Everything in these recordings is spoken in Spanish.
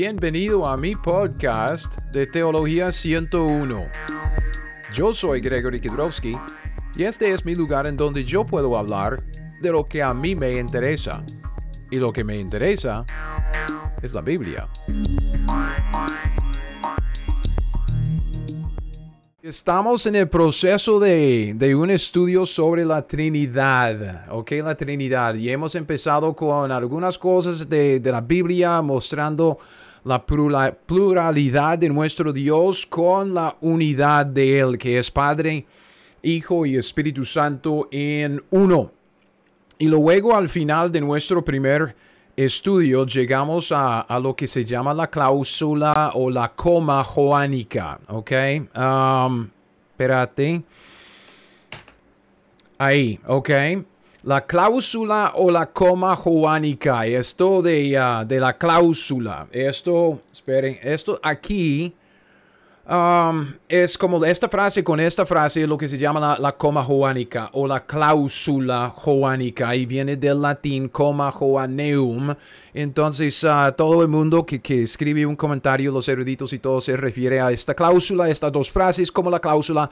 Bienvenido a mi podcast de Teología 101. Yo soy Gregory Kidrowski y este es mi lugar en donde yo puedo hablar de lo que a mí me interesa. Y lo que me interesa es la Biblia. Estamos en el proceso de, un estudio sobre la Trinidad, ¿ok? La Trinidad. Y hemos empezado con algunas cosas de, de la Biblia mostrando la pluralidad de nuestro Dios con la unidad de Él, que es Padre, Hijo y Espíritu Santo en uno. Y luego al final de nuestro primer estudio llegamos a, lo que se llama la cláusula o la coma joánica, ¿ok? Um, espérate. Ahí, ¿ok? La cláusula o la coma joánica, esto de, uh, de la cláusula, esto, esperen, esto aquí Um, es como esta frase con esta frase, lo que se llama la, coma joánica o la cláusula joánica, y viene del latín coma joaneum. Entonces, uh, todo el mundo que, que, escribe un comentario, los eruditos y todo, se refiere a esta cláusula, estas dos frases, como la cláusula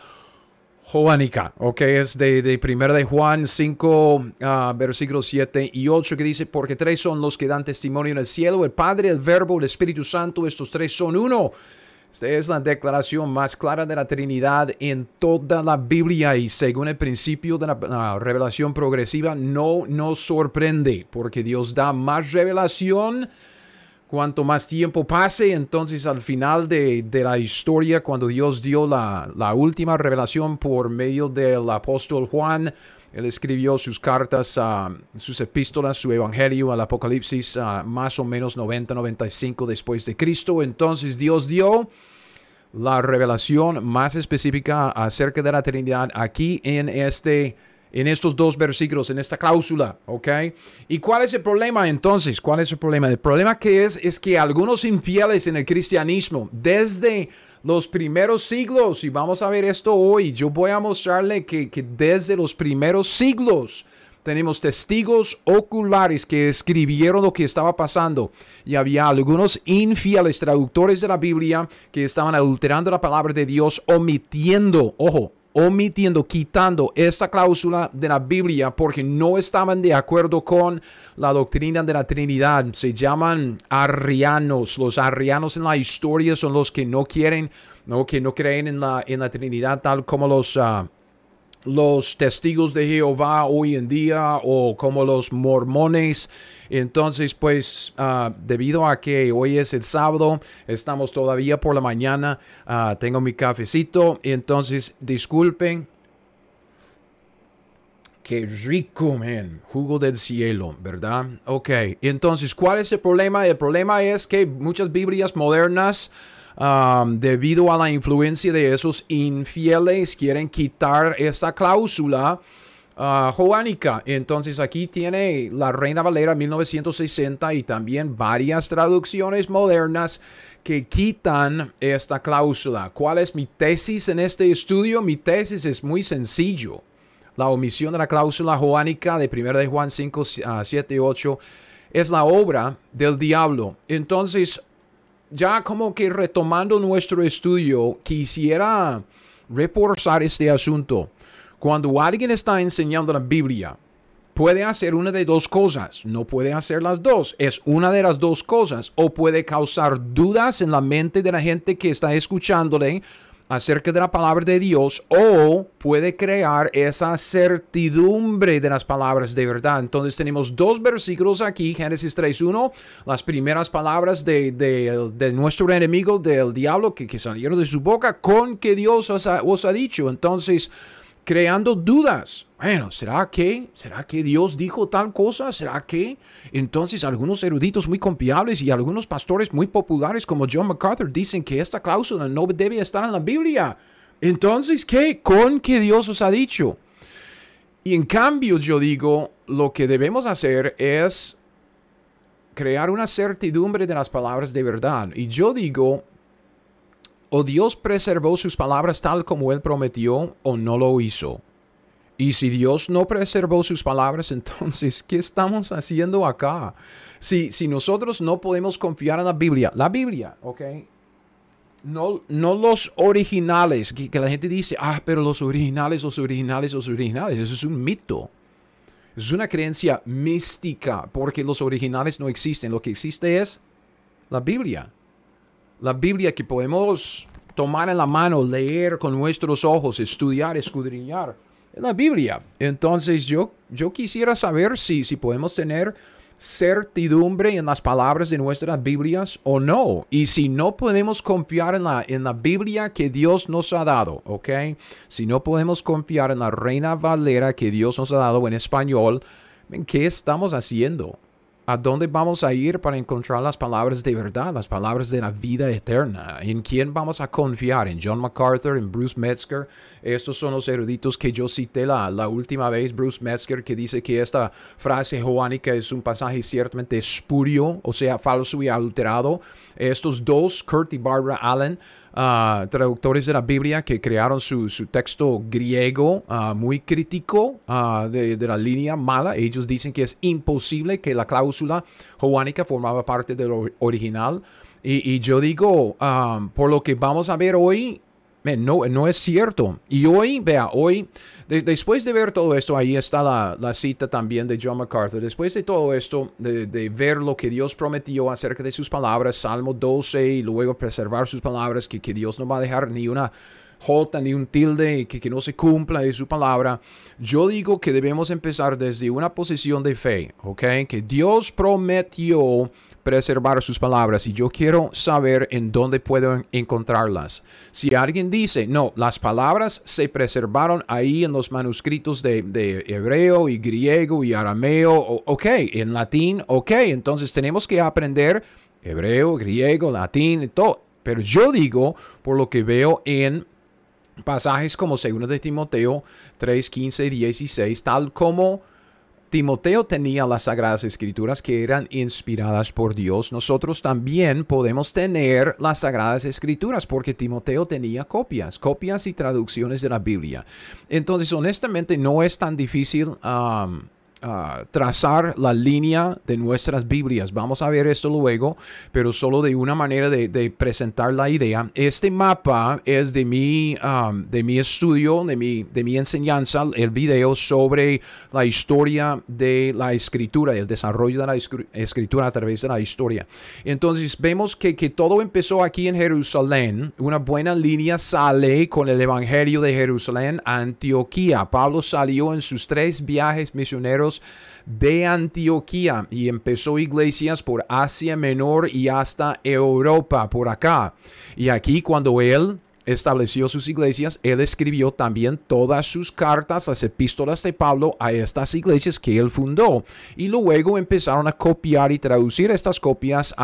ok, es de, de 1 de Juan 5, uh, versículos 7 y 8, que dice, porque tres son los que dan testimonio en el cielo, el Padre, el Verbo, el Espíritu Santo, estos tres son uno. Esta es la declaración más clara de la Trinidad en toda la Biblia y según el principio de la, revelación progresiva no nos sorprende porque Dios da más revelación cuanto más tiempo pase. Entonces al final de, la historia, cuando Dios dio la, la última revelación por medio del apóstol Juan, él escribió sus cartas, sus epístolas, su evangelio al Apocalipsis más o menos 90-95 después de Cristo. Entonces Dios dio la revelación más específica acerca de la Trinidad aquí en este en estos dos versículos, en esta cláusula, ¿ok? ¿Y cuál es el problema entonces? ¿Cuál es el problema? El problema que es es que algunos infieles en el cristianismo, desde los primeros siglos, y vamos a ver esto hoy, yo voy a mostrarle que, que desde los primeros siglos, tenemos testigos oculares que escribieron lo que estaba pasando y había algunos infieles traductores de la Biblia que estaban adulterando la palabra de Dios, omitiendo, ojo, omitiendo, quitando esta cláusula de la Biblia porque no estaban de acuerdo con la doctrina de la Trinidad. Se llaman arrianos. Los arrianos en la historia son los que no quieren, no, que no creen en la, en la Trinidad tal como los... Ah, los testigos de Jehová hoy en día o como los mormones. Entonces, pues, ah, debido a que hoy es el sábado, estamos todavía por la mañana, ah, tengo mi cafecito, entonces disculpen. Qué rico, man. Jugo del cielo, ¿verdad? Ok, entonces, ¿cuál es el problema? El problema es que muchas Biblias modernas Debido a la influencia de esos infieles, quieren quitar esa cláusula uh, joánica. Entonces aquí tiene la Reina Valera 1960 y también varias traducciones modernas que quitan esta cláusula. ¿Cuál es mi tesis en este estudio? Mi tesis es muy sencillo. La omisión de la cláusula joánica de 1 de Juan 5, 7 y 8 es la obra del diablo. Entonces, ya como que retomando nuestro estudio, quisiera reforzar este asunto. Cuando alguien está enseñando la Biblia, puede hacer una de dos cosas, no puede hacer las dos, es una de las dos cosas, o puede causar dudas en la mente de la gente que está escuchándole acerca de la palabra de Dios o puede crear esa certidumbre de las palabras de verdad. Entonces tenemos dos versículos aquí, Génesis 3.1, las primeras palabras de, nuestro enemigo, del diablo, que, que, salieron de su boca con que Dios os ha dicho. Entonces, creando dudas. Bueno, ¿será que? ¿Será que Dios dijo tal cosa? ¿Será que? Entonces algunos eruditos muy confiables y algunos pastores muy populares como John MacArthur dicen que esta cláusula no debe estar en la Biblia. Entonces, ¿qué? Con que Dios os ha dicho. Y en cambio yo digo, lo que debemos hacer es crear una certidumbre de las palabras de verdad. Y yo digo, o Dios preservó sus palabras tal como Él prometió o no lo hizo. Y si Dios no preservó sus palabras, entonces, ¿qué estamos haciendo acá? Si, si nosotros no podemos confiar en la Biblia, la Biblia, ¿ok? No, no los originales, que, que la gente dice, ah, pero los originales, los originales, los originales, eso es un mito. Es una creencia mística, porque los originales no existen. Lo que existe es la Biblia. La Biblia que podemos tomar en la mano, leer con nuestros ojos, estudiar, escudriñar. Es la Biblia. Entonces yo, yo quisiera saber si, si podemos tener certidumbre en las palabras de nuestras Biblias o no. Y si no podemos confiar en la, en la Biblia que Dios nos ha dado, ¿ok? Si no podemos confiar en la Reina Valera que Dios nos ha dado en español, ¿qué estamos haciendo? ¿A dónde vamos a ir para encontrar las palabras de verdad, las palabras de la vida eterna? ¿En quién vamos a confiar? ¿En John MacArthur? ¿En Bruce Metzger? Estos son los eruditos que yo cité la, la última vez. Bruce Metzger que dice que esta frase joánica es un pasaje ciertamente espurio, o sea, falso y adulterado. Estos dos, Kurt y Barbara Allen, uh, traductores de la Biblia que crearon su, su texto griego uh, muy crítico uh, de, de, la línea mala. Ellos dicen que es imposible que la cláusula joánica formaba parte del original. Y, y yo digo, um, por lo que vamos a ver hoy, no, no es cierto. Y hoy, vea, hoy, después de ver todo esto, ahí está la, cita también de John MacArthur. Después de todo esto, de, ver lo que Dios prometió acerca de sus palabras, Salmo 12, y luego preservar sus palabras, que, que Dios no va a dejar ni una jota ni un tilde que, que no se cumpla de su palabra. Yo digo que debemos empezar desde una posición de fe, ¿ok? Que Dios prometió preservar sus palabras y yo quiero saber en dónde puedo encontrarlas. Si alguien dice, no, las palabras se preservaron ahí en los manuscritos de, de hebreo y griego y arameo, ok, en latín, ok, entonces tenemos que aprender hebreo, griego, latín, y todo. Pero yo digo, por lo que veo en pasajes como 2 de Timoteo 3, 15 y 16, tal como Timoteo tenía las sagradas escrituras que eran inspiradas por Dios. Nosotros también podemos tener las sagradas escrituras porque Timoteo tenía copias, copias y traducciones de la Biblia. Entonces, honestamente, no es tan difícil um, trazar la línea de nuestras Biblias. Vamos a ver esto luego, pero solo de una manera de, presentar la idea. Este mapa es de mi, um, de mi estudio, de mi, de mi enseñanza, el video sobre la historia de la escritura, el desarrollo de la escritura a través de la historia. Entonces vemos que, que todo empezó aquí en Jerusalén. Una buena línea sale con el Evangelio de Jerusalén a Antioquía. Pablo salió en sus tres viajes misioneros de Antioquía y empezó iglesias por Asia Menor y hasta Europa, por acá. Y aquí cuando él estableció sus iglesias, él escribió también todas sus cartas, las epístolas de Pablo a estas iglesias que él fundó. Y luego empezaron a copiar y traducir estas copias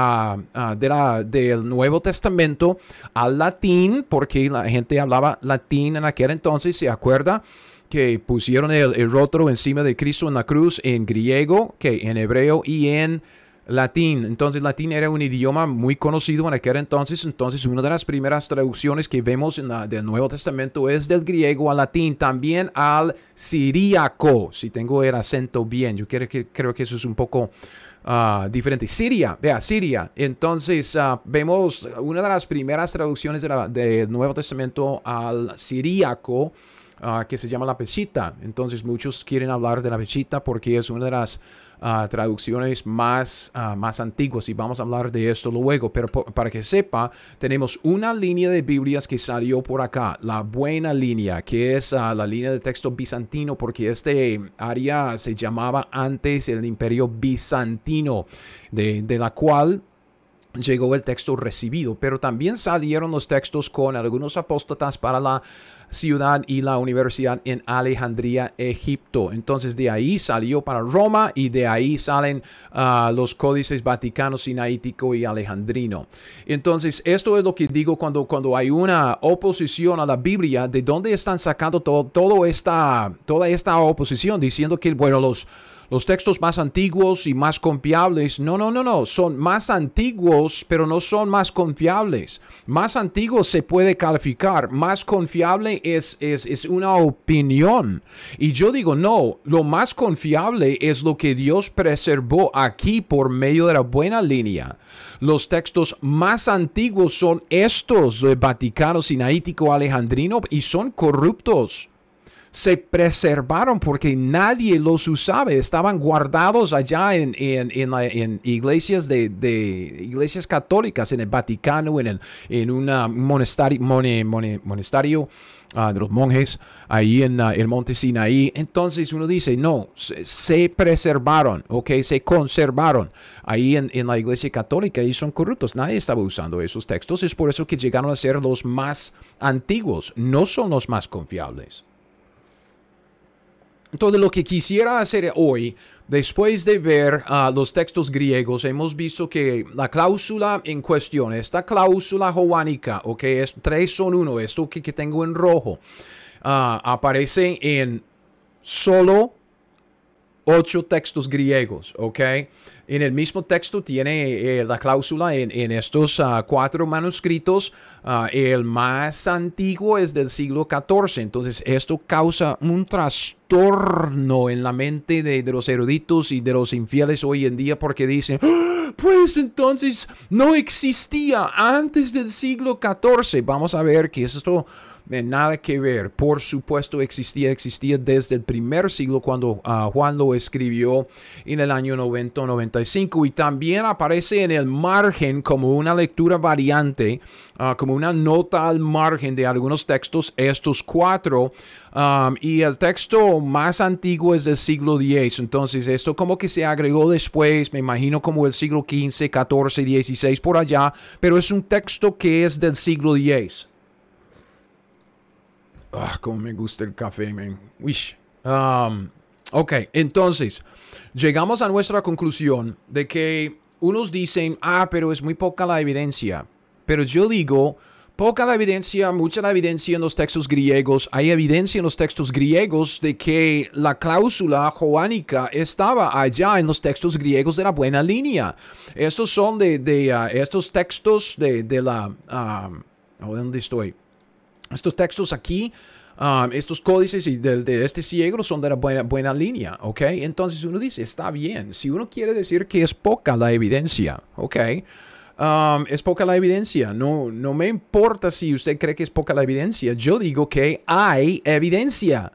del Nuevo Testamento al latín, porque la gente hablaba latín en aquel entonces, ¿se acuerda? Que pusieron el, el, encima de Cristo en la cruz en griego, que en hebreo y en latín. Entonces, latín era un idioma muy conocido en aquel entonces. Entonces, una de las primeras traducciones que vemos en la, del Nuevo Testamento es del griego al latín, también al siríaco, si tengo el acento bien. Yo creo que, creo que eso es un poco uh, diferente. Siria, vea, Siria. Entonces, uh, vemos una de las primeras traducciones del Nuevo Testamento al siríaco uh, que se llama la Pesita. Entonces muchos quieren hablar de la Pesita porque es una de las uh, traducciones más, uh, más antiguas y vamos a hablar de esto luego. Pero para que sepa, tenemos una línea de Biblias que salió por acá, la buena línea, que es la línea de texto bizantino porque este área se llamaba antes el imperio bizantino, de, de la cual llegó el texto recibido, pero también salieron los textos con algunos apóstatas para la ciudad y la universidad en Alejandría, Egipto. Entonces de ahí salió para Roma y de ahí salen uh, los códices vaticano, sinaítico y alejandrino. Entonces esto es lo que digo cuando, cuando hay una oposición a la Biblia, ¿de dónde están sacando todo esta, toda esta oposición? Diciendo que, bueno, los los textos más antiguos y más confiables. No, no, no, no. Son más antiguos, pero no son más confiables. Más antiguos se puede calificar. Más confiable es, es, es una opinión. Y yo digo, no, lo más confiable es lo que Dios preservó aquí por medio de la buena línea. Los textos más antiguos son estos, el Vaticano Sinaítico Alejandrino, y son corruptos se preservaron porque nadie los usaba, estaban guardados allá en, en, iglesias de, iglesias católicas, en el Vaticano, en, en un monasterio ah, de los monjes, ahí en ah, el monte Sinaí. Entonces uno dice, no, se, preservaron, ok, se conservaron ahí en, en la iglesia católica y son corruptos. Nadie estaba usando esos textos, es por eso que llegaron a ser los más antiguos, no son los más confiables. Entonces, lo que quisiera hacer hoy, después de ver uh, los textos griegos, hemos visto que la cláusula en cuestión, esta cláusula joánica, ok, es tres son uno, esto que, tengo en rojo, uh, aparece en solo ocho textos griegos, ¿ok? En el mismo texto tiene eh, la cláusula en, estos ah, cuatro manuscritos. Ah, el más antiguo es del siglo XIV. Entonces esto causa un trastorno en la mente de, de los eruditos y de los infieles hoy en día porque dicen, ¡Ah! pues entonces no existía antes del siglo XIV. Vamos a ver que esto nada que ver. Por supuesto existía, existía desde el primer siglo cuando ah, Juan lo escribió en el año 90 95 y también aparece en el margen como una lectura variante, ah, como una nota al margen de algunos textos, estos cuatro. Y el texto más antiguo es del siglo X. Entonces, esto como que se agregó después, me imagino como el siglo XV, XIV, XVI, por allá, pero es un texto que es del siglo X. Ah, como me gusta el café, man. Wish. Um, ok, entonces, llegamos a nuestra conclusión de que unos dicen, ah, pero es muy poca la evidencia. Pero yo digo, poca la evidencia, mucha la evidencia en los textos griegos. Hay evidencia en los textos griegos de que la cláusula joánica estaba allá en los textos griegos de la buena línea. Estos son de, de uh, estos textos de, de la... Um, ¿Dónde estoy? Estos textos aquí, um, estos códices y de, este ciego son de la buena, buena línea, ¿ok? Entonces uno dice, está bien, si uno quiere decir que es poca la evidencia, ¿ok? Um, es poca la evidencia. No, no me importa si usted cree que es poca la evidencia. Yo digo que hay evidencia.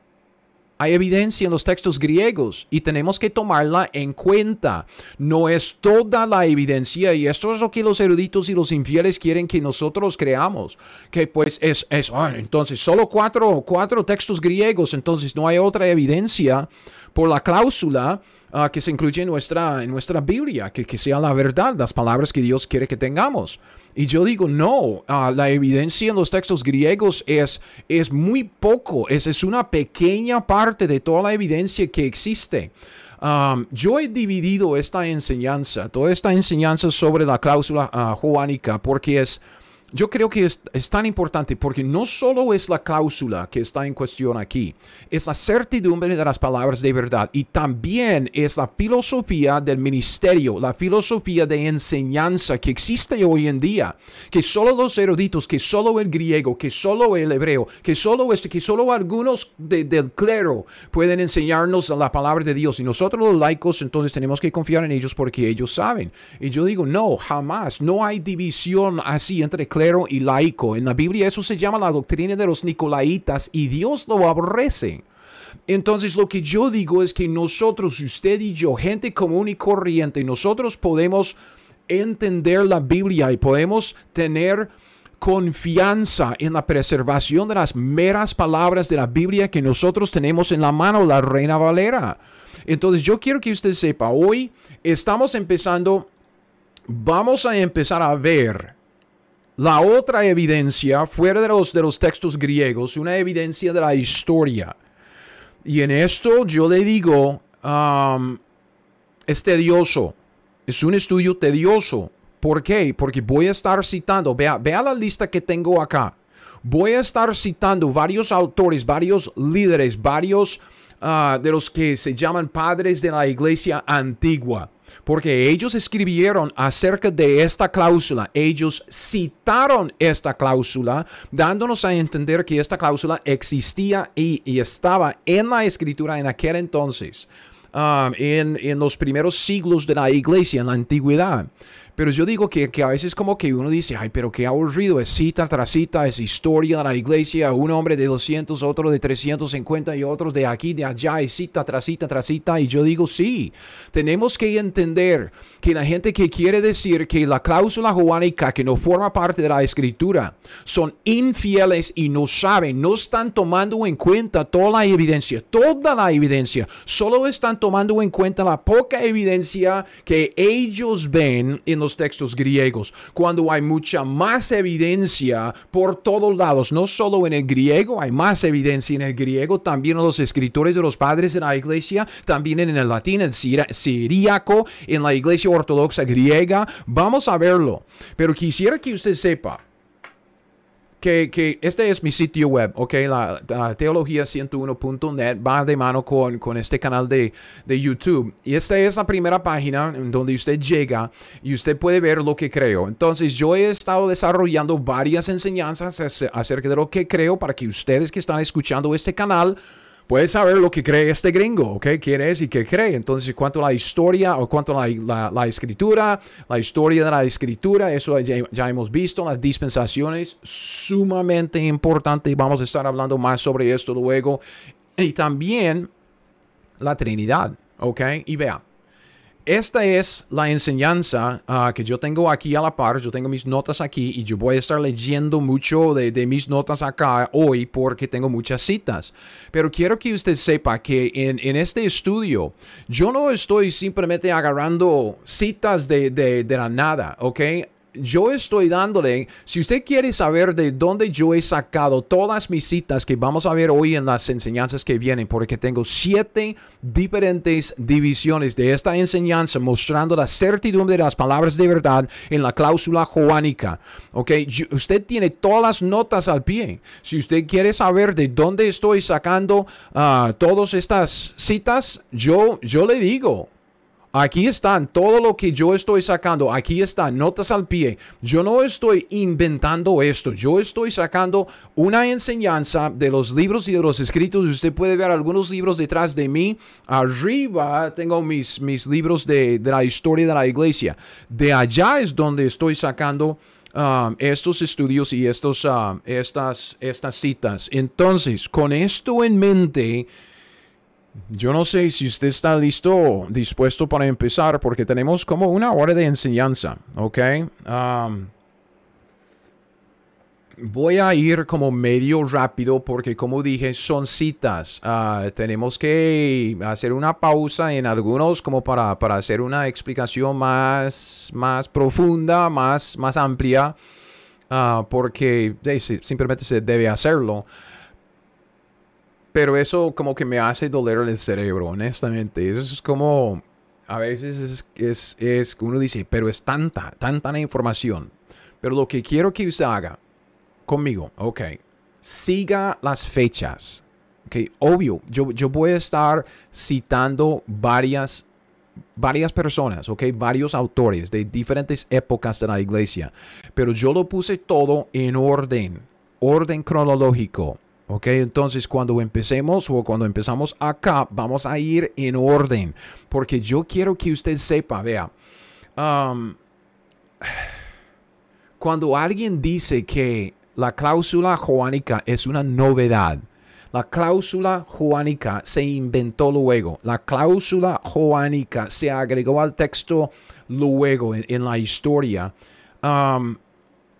Hay evidencia en los textos griegos y tenemos que tomarla en cuenta. No es toda la evidencia y esto es lo que los eruditos y los infieles quieren que nosotros creamos. Que pues es, es ah, entonces solo cuatro, cuatro textos griegos, entonces no hay otra evidencia por la cláusula ah, que se incluye en nuestra, en nuestra Biblia, que, que sea la verdad, las palabras que Dios quiere que tengamos. Y yo digo, no, ah, la evidencia en los textos griegos es, es muy poco, es, es una pequeña parte de toda la evidencia que existe. Um, yo he dividido esta enseñanza, toda esta enseñanza sobre la cláusula uh, juánica, porque es yo creo que es, tan importante porque no solo es la cláusula que está en cuestión aquí, es la certidumbre de las palabras de verdad y también es la filosofía del ministerio, la filosofía de enseñanza que existe hoy en día, que solo los eruditos, que solo el griego, que solo el hebreo, que solo este, que solo algunos del clero pueden enseñarnos la palabra de Dios y nosotros los laicos entonces tenemos que confiar en ellos porque ellos saben. Y yo digo, no, jamás, no hay división así entre clero y laico. En la Biblia eso se llama la doctrina de los nicolaitas y Dios lo aborrece. Entonces lo que yo digo es que nosotros, usted y yo, gente común y corriente, nosotros podemos entender la Biblia y podemos tener confianza en la preservación de las meras palabras de la Biblia que nosotros tenemos en la mano, la Reina Valera. Entonces yo quiero que usted sepa, hoy estamos empezando, vamos a empezar a ver la otra evidencia, fuera de los, de los textos griegos, una evidencia de la historia. Y en esto yo le digo, um, es tedioso, es un estudio tedioso. ¿Por qué? Porque voy a estar citando, vea, vea la lista que tengo acá. Voy a estar citando varios autores, varios líderes, varios ah, de los que se llaman padres de la iglesia antigua porque ellos escribieron acerca de esta cláusula, ellos citaron esta cláusula, dándonos a entender que esta cláusula existía y, estaba en la escritura en aquel entonces, um, en, en los primeros siglos de la iglesia, en la antigüedad. Pero yo digo que, que, a veces como que uno dice, ay, pero qué aburrido, es cita tras cita, es historia de la iglesia, un hombre de 200, otro de 350 y otros de aquí, de allá, es cita tras cita tras cita. Y yo digo, sí, tenemos que entender que la gente que quiere decir que la cláusula juánica, que no forma parte de la escritura, son infieles y no saben, no están tomando en cuenta toda la evidencia, toda la evidencia, solo están tomando en cuenta la poca evidencia que ellos ven en los textos griegos, cuando hay mucha más evidencia por todos lados, no solo en el griego, hay más evidencia en el griego, también en los escritores de los padres de la iglesia, también en el latín, en siríaco, en la iglesia ortodoxa griega, vamos a verlo. Pero quisiera que usted sepa, que, este es mi sitio web, ok, la, teología101.net va de mano con, con este canal de, de, YouTube. Y esta es la primera página donde usted llega y usted puede ver lo que creo. Entonces yo he estado desarrollando varias enseñanzas acerca de lo que creo para que ustedes que están escuchando este canal puedes saber lo que cree este gringo, ¿ok? ¿Quién es y qué cree? Entonces, cuanto a la historia o cuanto a la, la, escritura, la historia de la escritura, eso ya, ya, hemos visto, las dispensaciones, sumamente importante vamos a estar hablando más sobre esto luego. Y también la Trinidad, ¿ok? Y vea, esta es la enseñanza ah, que yo tengo aquí a la par. Yo tengo mis notas aquí y yo voy a estar leyendo mucho de, mis notas acá hoy porque tengo muchas citas. Pero quiero que usted sepa que en, en este estudio yo no estoy simplemente agarrando citas de, de, de la nada, ¿ok? Yo estoy dándole, si usted quiere saber de dónde yo he sacado todas mis citas que vamos a ver hoy en las enseñanzas que vienen, porque tengo siete diferentes divisiones de esta enseñanza mostrando la certidumbre de las palabras de verdad en la cláusula joánica. Ok, usted tiene todas las notas al pie. Si usted quiere saber de dónde estoy sacando uh, todas estas citas, yo, yo le digo, Aquí están todo lo que yo estoy sacando. Aquí están notas al pie. Yo no estoy inventando esto. Yo estoy sacando una enseñanza de los libros y de los escritos. Usted puede ver algunos libros detrás de mí. Arriba tengo mis, mis libros de, la historia de la iglesia. De allá es donde estoy sacando um, estos estudios y estos, um, estas, estas citas. Entonces, con esto en mente yo no sé si usted está listo, dispuesto para empezar, porque tenemos como una hora de enseñanza, ¿ok? Voy a ir como medio rápido porque como dije son citas. Uh, tenemos que hacer una pausa en algunos como para, para hacer una explicación más, más profunda, más, más amplia, uh, porque simplemente se debe hacerlo. Pero eso como que me hace doler el cerebro, honestamente. Eso es como, a veces es, es, uno dice, pero es tanta, tanta información. Pero lo que quiero que usted haga conmigo, ok, siga las fechas. Ok, obvio, yo, yo voy a estar citando varias varias personas, ok, varios autores de diferentes épocas de la iglesia, pero yo lo puse todo en orden, orden cronológico. Ok, entonces cuando empecemos o cuando empezamos acá, vamos a ir en orden, porque yo quiero que usted sepa, vea, um, cuando alguien dice que la cláusula joánica es una novedad, la cláusula joánica se inventó luego. La cláusula joánica se agregó al texto luego en, la historia.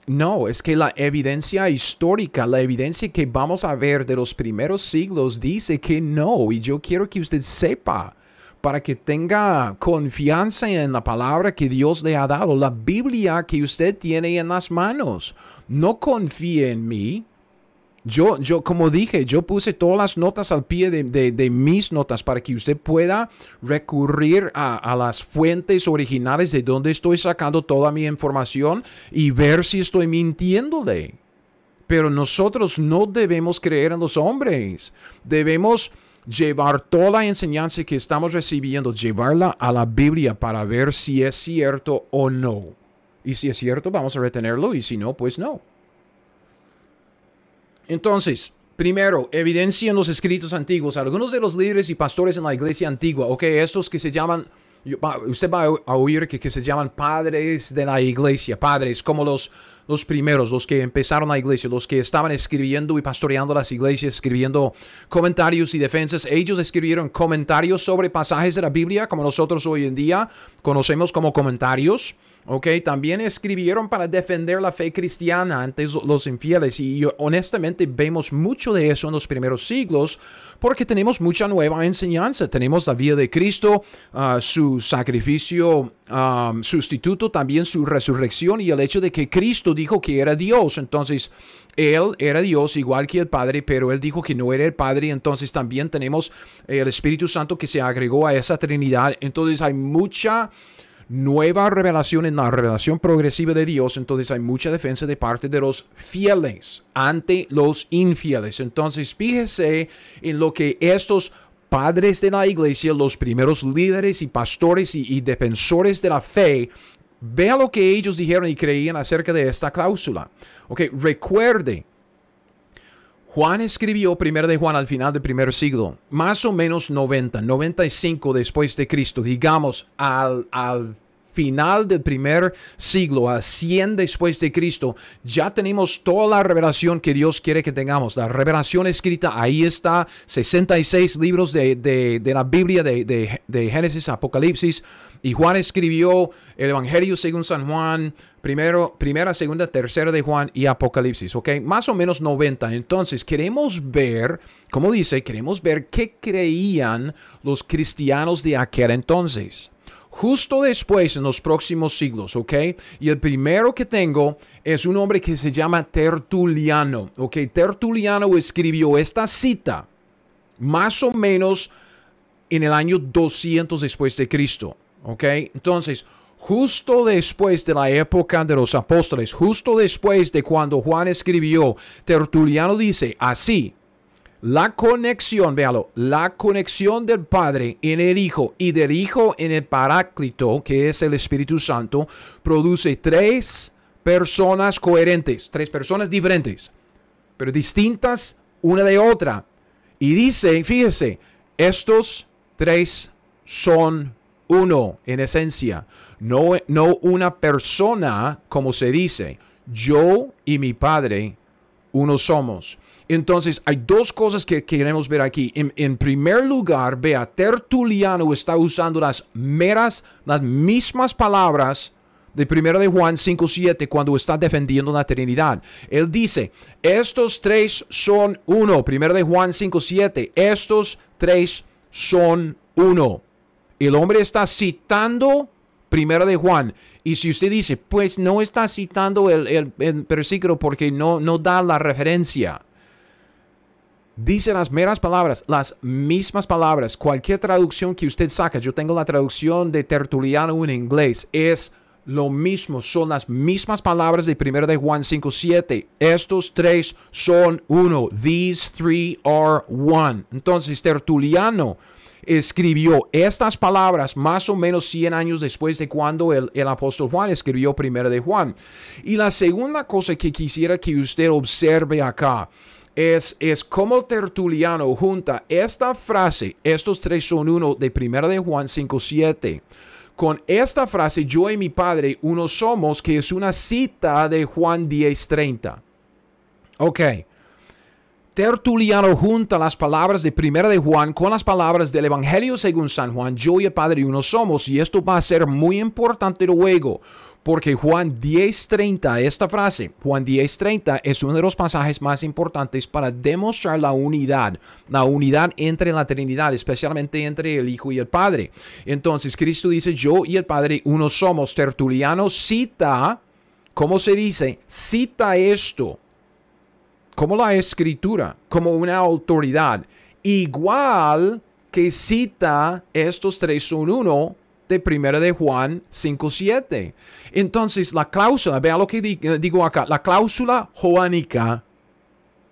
No, es que la evidencia histórica, la evidencia que vamos a ver de los primeros siglos dice que no. Y yo quiero que usted sepa para que tenga confianza en la palabra que Dios le ha dado, la Biblia que usted tiene en las manos. No confíe en mí, yo, yo, como dije, yo puse todas las notas al pie de, mis notas para que usted pueda recurrir a, las fuentes originales de donde estoy sacando toda mi información y ver si estoy mintiéndole. Pero nosotros no debemos creer en los hombres. Debemos llevar toda la enseñanza que estamos recibiendo, llevarla a la Biblia para ver si es cierto o no. Y si es cierto, vamos a retenerlo y si no, pues no. Entonces, primero, evidencia en los escritos antiguos. Algunos de los líderes y pastores en la iglesia antigua, ok, estos que se llaman usted va a oír que, que, se llaman padres de la iglesia, padres como los, los primeros, los que empezaron la iglesia, los que estaban escribiendo y pastoreando las iglesias, escribiendo comentarios y defensas. Ellos escribieron comentarios sobre pasajes de la Biblia, como nosotros hoy en día conocemos como comentarios. ¿Ok? También escribieron para defender la fe cristiana ante los infieles y honestamente vemos mucho de eso en los primeros siglos porque tenemos mucha nueva enseñanza. Tenemos la vida de Cristo, ah, su sacrificio ah, sustituto, también su resurrección y el hecho de que Cristo dijo que era Dios. Entonces, Él era Dios igual que el Padre, pero Él dijo que no era el Padre. Entonces también tenemos el Espíritu Santo que se agregó a esa Trinidad. Entonces hay mucha nueva revelación en la revelación progresiva de Dios, entonces hay mucha defensa de parte de los fieles ante los infieles. Entonces fíjese en lo que estos padres de la iglesia, los primeros líderes y pastores y, defensores de la fe, vea lo que ellos dijeron y creían acerca de esta cláusula. Ok, recuerde. Juan escribió primero de Juan al final del primer siglo, más o menos 90, 95 después de Cristo, digamos al, al final del primer siglo, a 100 después de Cristo, ya tenemos toda la revelación que Dios quiere que tengamos. La revelación escrita, ahí está, 66 libros de, de, la Biblia, de, de, Génesis, Apocalipsis. Y Juan escribió el Evangelio según San Juan, primero, primera, segunda, tercera de Juan y Apocalipsis, ¿ok? Más o menos 90. Entonces, queremos ver, como dice, queremos ver qué creían los cristianos de aquel entonces justo después en los próximos siglos, ¿ok? Y el primero que tengo es un hombre que se llama Tertuliano, ¿ok? Tertuliano escribió esta cita más o menos en el año 200 después de Cristo, ¿ok? Entonces, justo después de la época de los apóstoles, justo después de cuando Juan escribió, Tertuliano dice así, la conexión, véalo, la conexión del Padre en el Hijo y del Hijo en el Paráclito, que es el Espíritu Santo, produce tres personas coherentes, tres personas diferentes, pero distintas una de otra. Y dice, fíjese, estos tres son uno en esencia, no, no una persona como se dice, yo y mi Padre uno somos. Entonces, hay dos cosas que queremos ver aquí. En, primer lugar, vea, Tertuliano está usando las meras, las mismas palabras de 1 de Juan 5.7 cuando está defendiendo la Trinidad. Él dice, estos tres son uno. 1 de Juan 5.7, estos tres son uno. El hombre está citando 1 de Juan. Y si usted dice, pues no está citando el, el, versículo porque no, no da la referencia dice las meras palabras, las mismas palabras. Cualquier traducción que usted saca, yo tengo la traducción de Tertuliano en inglés, es lo mismo, son las mismas palabras de 1 de Juan 5.7. Estos tres son uno. These three are one. Entonces, Tertuliano escribió estas palabras más o menos 100 años después de cuando el, el apóstol Juan escribió 1 de Juan. Y la segunda cosa que quisiera que usted observe acá es, es como Tertuliano junta esta frase, estos tres son uno de 1 de Juan 5.7, con esta frase, yo y mi Padre uno somos, que es una cita de Juan 10.30. Ok. Tertuliano junta las palabras de Primera de Juan con las palabras del Evangelio según San Juan, yo y el Padre uno somos, y esto va a ser muy importante luego, porque Juan 10.30, esta frase, Juan 10.30 es uno de los pasajes más importantes para demostrar la unidad, la unidad entre la Trinidad, especialmente entre el Hijo y el Padre. Entonces Cristo dice, yo y el Padre uno somos. Tertuliano cita, ¿cómo se dice? Cita esto como la escritura, como una autoridad, igual que cita estos tres son uno de primera de Juan 5.7. Entonces, la cláusula, vea lo que eh, digo acá, la cláusula joánica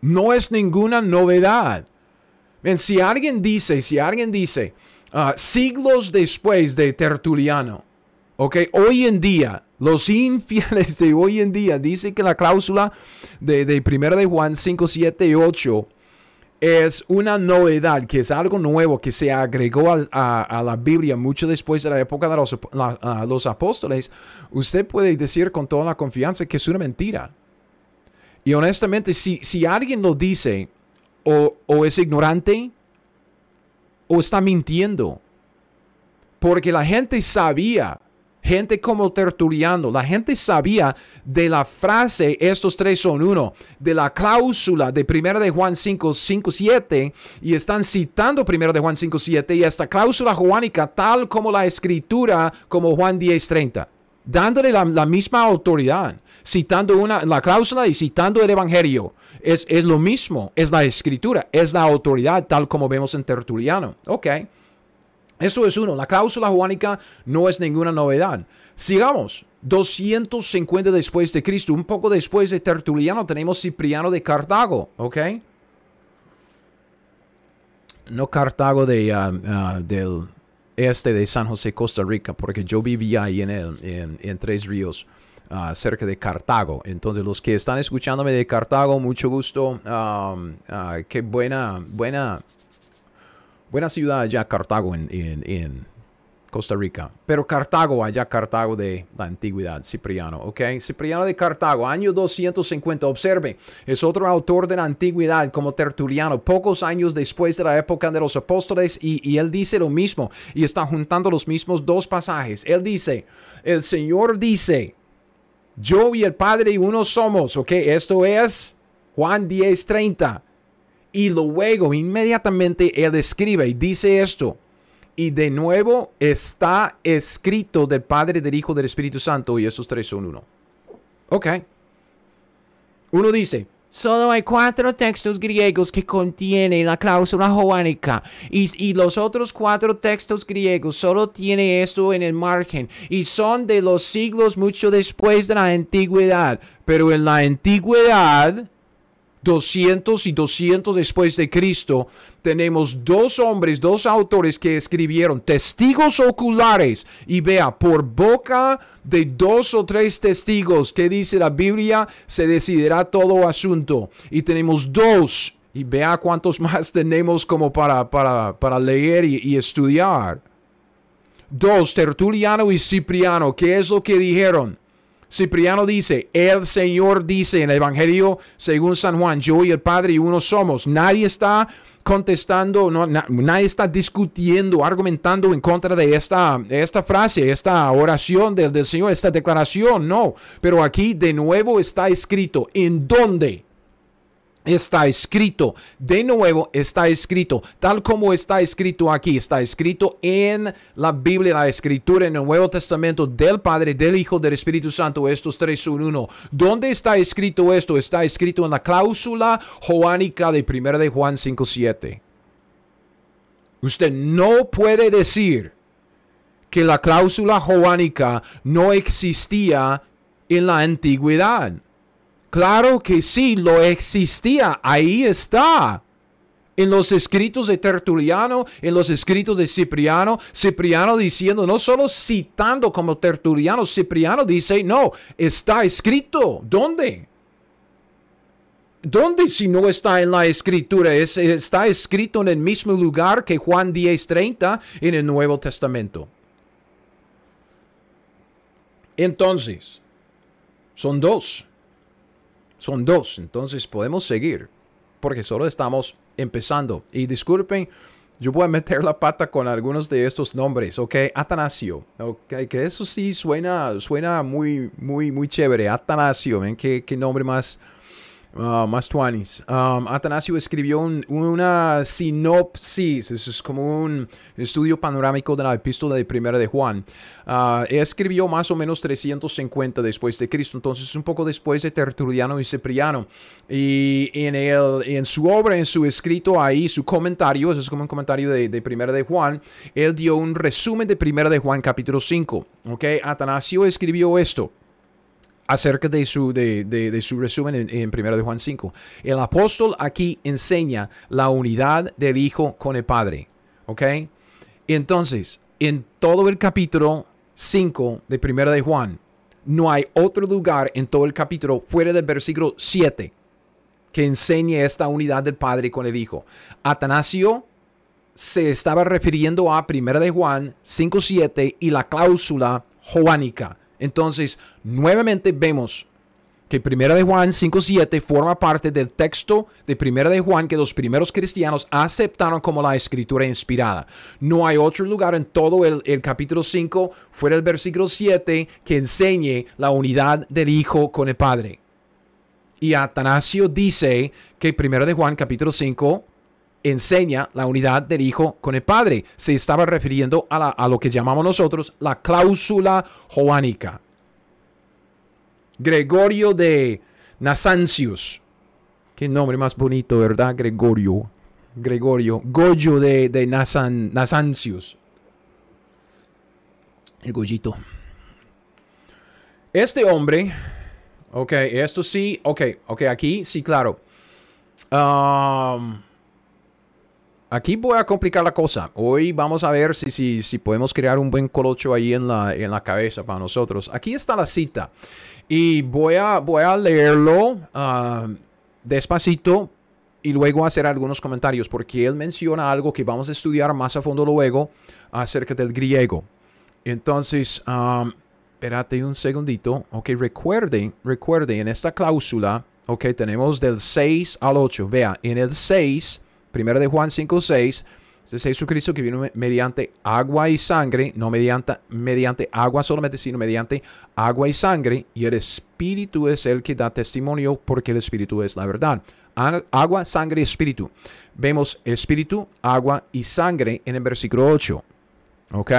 no es ninguna novedad. si alguien dice, si alguien dice, ah, siglos después de Tertuliano, hoy en día, los infieles de hoy en día dicen que la cláusula de, de 1 de Juan 5, 7 y 8 es una novedad, que es algo nuevo que se agregó a, la Biblia mucho después de la época de los, apóstoles, usted puede decir con toda la confianza que es una mentira. Y honestamente, si, si alguien lo dice, o, o es ignorante, o está mintiendo, porque la gente sabía gente como Tertuliano, la gente sabía de la frase, estos tres son uno, de la cláusula de 1 de Juan 5, 5, 7, y están citando 1 de Juan 5, 7, y esta cláusula juánica, tal como la escritura, como Juan 10, 30, dándole la, misma autoridad, citando una, la cláusula y citando el Evangelio. Es, es lo mismo, es la escritura, es la autoridad, tal como vemos en Tertuliano. Ok. Eso es uno. La cláusula juánica no es ninguna novedad. Sigamos. 250 después de Cristo, un poco después de Tertuliano, tenemos Cipriano de Cartago, ¿ok? No Cartago uh, uh, del este de San José, Costa Rica, porque yo vivía ahí en, el, en, Tres Ríos, uh, cerca de Cartago. Entonces, los que están escuchándome de Cartago, mucho gusto. Um, qué buena, buena buena ciudad allá, Cartago, en, Costa Rica. Pero Cartago, allá Cartago de la antigüedad, Cipriano, ¿ok? Cipriano de Cartago, año 250, observe, es otro autor de la antigüedad como Tertuliano, pocos años después de la época de los apóstoles, y, y él dice lo mismo, y está juntando los mismos dos pasajes. Él dice, el Señor dice, yo y el Padre uno somos, ¿ok? Esto es Juan 10, 30. Y luego, inmediatamente, él escribe y dice esto. Y de nuevo está escrito del Padre, del Hijo, del Espíritu Santo. Y esos tres son uno. Ok. Uno dice, Solo hay cuatro textos griegos que contienen la cláusula joánica y, los otros cuatro textos griegos solo tienen esto en el margen y son de los siglos mucho después de la antigüedad. Pero en la antigüedad 200 y 200 después de Cristo, tenemos dos hombres, dos autores que escribieron testigos oculares y vea, por boca de dos o tres testigos que dice la Biblia, se decidirá todo asunto. Y tenemos dos, y vea cuántos más tenemos como para, para, para leer y, y estudiar. Dos, Tertuliano y Cipriano, ¿qué es lo que dijeron? Cipriano dice, el Señor dice en el Evangelio según San Juan, yo y el Padre y uno somos. Nadie está contestando, no, nadie está discutiendo, argumentando en contra de esta, esta frase, esta oración del, del Señor, esta declaración, no. Pero aquí de nuevo está escrito, ¿en dónde? Está escrito. De nuevo, está escrito. Tal como está escrito aquí. Está escrito en la Biblia, la escritura en el Nuevo Testamento del Padre, del Hijo, del Espíritu Santo. Estos tres son uno. ¿Dónde está escrito esto? Está escrito en la cláusula joánica de 1 de Juan 5.7. Usted no puede decir que la cláusula joánica no existía en la antigüedad. Claro que sí, lo existía, ahí está. En los escritos de Tertuliano, en los escritos de Cipriano, Cipriano diciendo, no solo citando como Tertuliano, Cipriano dice, no, está escrito. ¿Dónde? ¿Dónde si no está en la escritura? está escrito en el mismo lugar que Juan 10:30 en el Nuevo Testamento. Entonces, son dos. Son dos, entonces podemos seguir, porque solo estamos empezando. Y disculpen, yo voy a meter la pata con algunos de estos nombres, ¿ok? Atanasio, ¿ok? Que eso sí suena, suena muy, muy, muy chévere. Atanasio, ¿ven? ¿Qué, qué nombre más Ah, más tuanis. Um, Atanasio escribió una sinopsis, eso es como un estudio panorámico de la epístola de primera de Juan. Uh, escribió más o menos 350 después de Cristo, entonces un poco después de Tertuliano y Cipriano. Y en, el, en su obra, en su escrito ahí, su comentario, es como un comentario de, de primera de Juan, él dio un resumen de primera de Juan capítulo 5. ¿ok? Atanasio escribió esto. Acerca de su, de, su resumen en, en 1 de Juan 5. El apóstol aquí enseña la unidad del Hijo con el Padre. ¿Ok? Entonces, en todo el capítulo 5 de 1 de Juan, no hay otro lugar en todo el capítulo fuera del versículo 7 que enseñe esta unidad del Padre con el Hijo. Atanasio se estaba refiriendo a 1 de Juan 5.7 y la cláusula joánica. Entonces, nuevamente vemos que 1 de Juan 5.7 forma parte del texto de 1 de Juan que los primeros cristianos aceptaron como la escritura inspirada. No hay otro lugar en todo el, capítulo 5 fuera del versículo 7 que enseñe la unidad del Hijo con el Padre. Y Atanasio dice que 1 de Juan capítulo 5 enseña la unidad del Hijo con el Padre. Se estaba refiriendo a, lo que llamamos nosotros la cláusula joánica. Gregorio de Nasancius. Qué nombre más bonito, ¿verdad? Gregorio. Gregorio. Goyo de, de Nasancius. El Goyito. Este hombre. Ok, esto sí. Ok, ok, aquí sí, claro. Um, aquí voy a complicar la cosa. Hoy vamos a ver si, si, si podemos crear un buen colocho ahí en la, en la cabeza para nosotros. Aquí está la cita. Y voy a, voy a leerlo ah, despacito y luego hacer algunos comentarios porque él menciona algo que vamos a estudiar más a fondo luego acerca del griego. Entonces, um, espérate un segundito. Ok, recuerden, recuerden, en esta cláusula, ok, tenemos del 6 al 8. Vea, en el 6 Primero de Juan 5, 6. Es Jesucristo que vino mediante agua y sangre, no mediante, mediante agua solamente, sino mediante agua y sangre. Y el Espíritu es el que da testimonio porque el Espíritu es la verdad. Agua, sangre Espíritu. Vemos Espíritu, agua y sangre en el versículo 8. ¿Ok?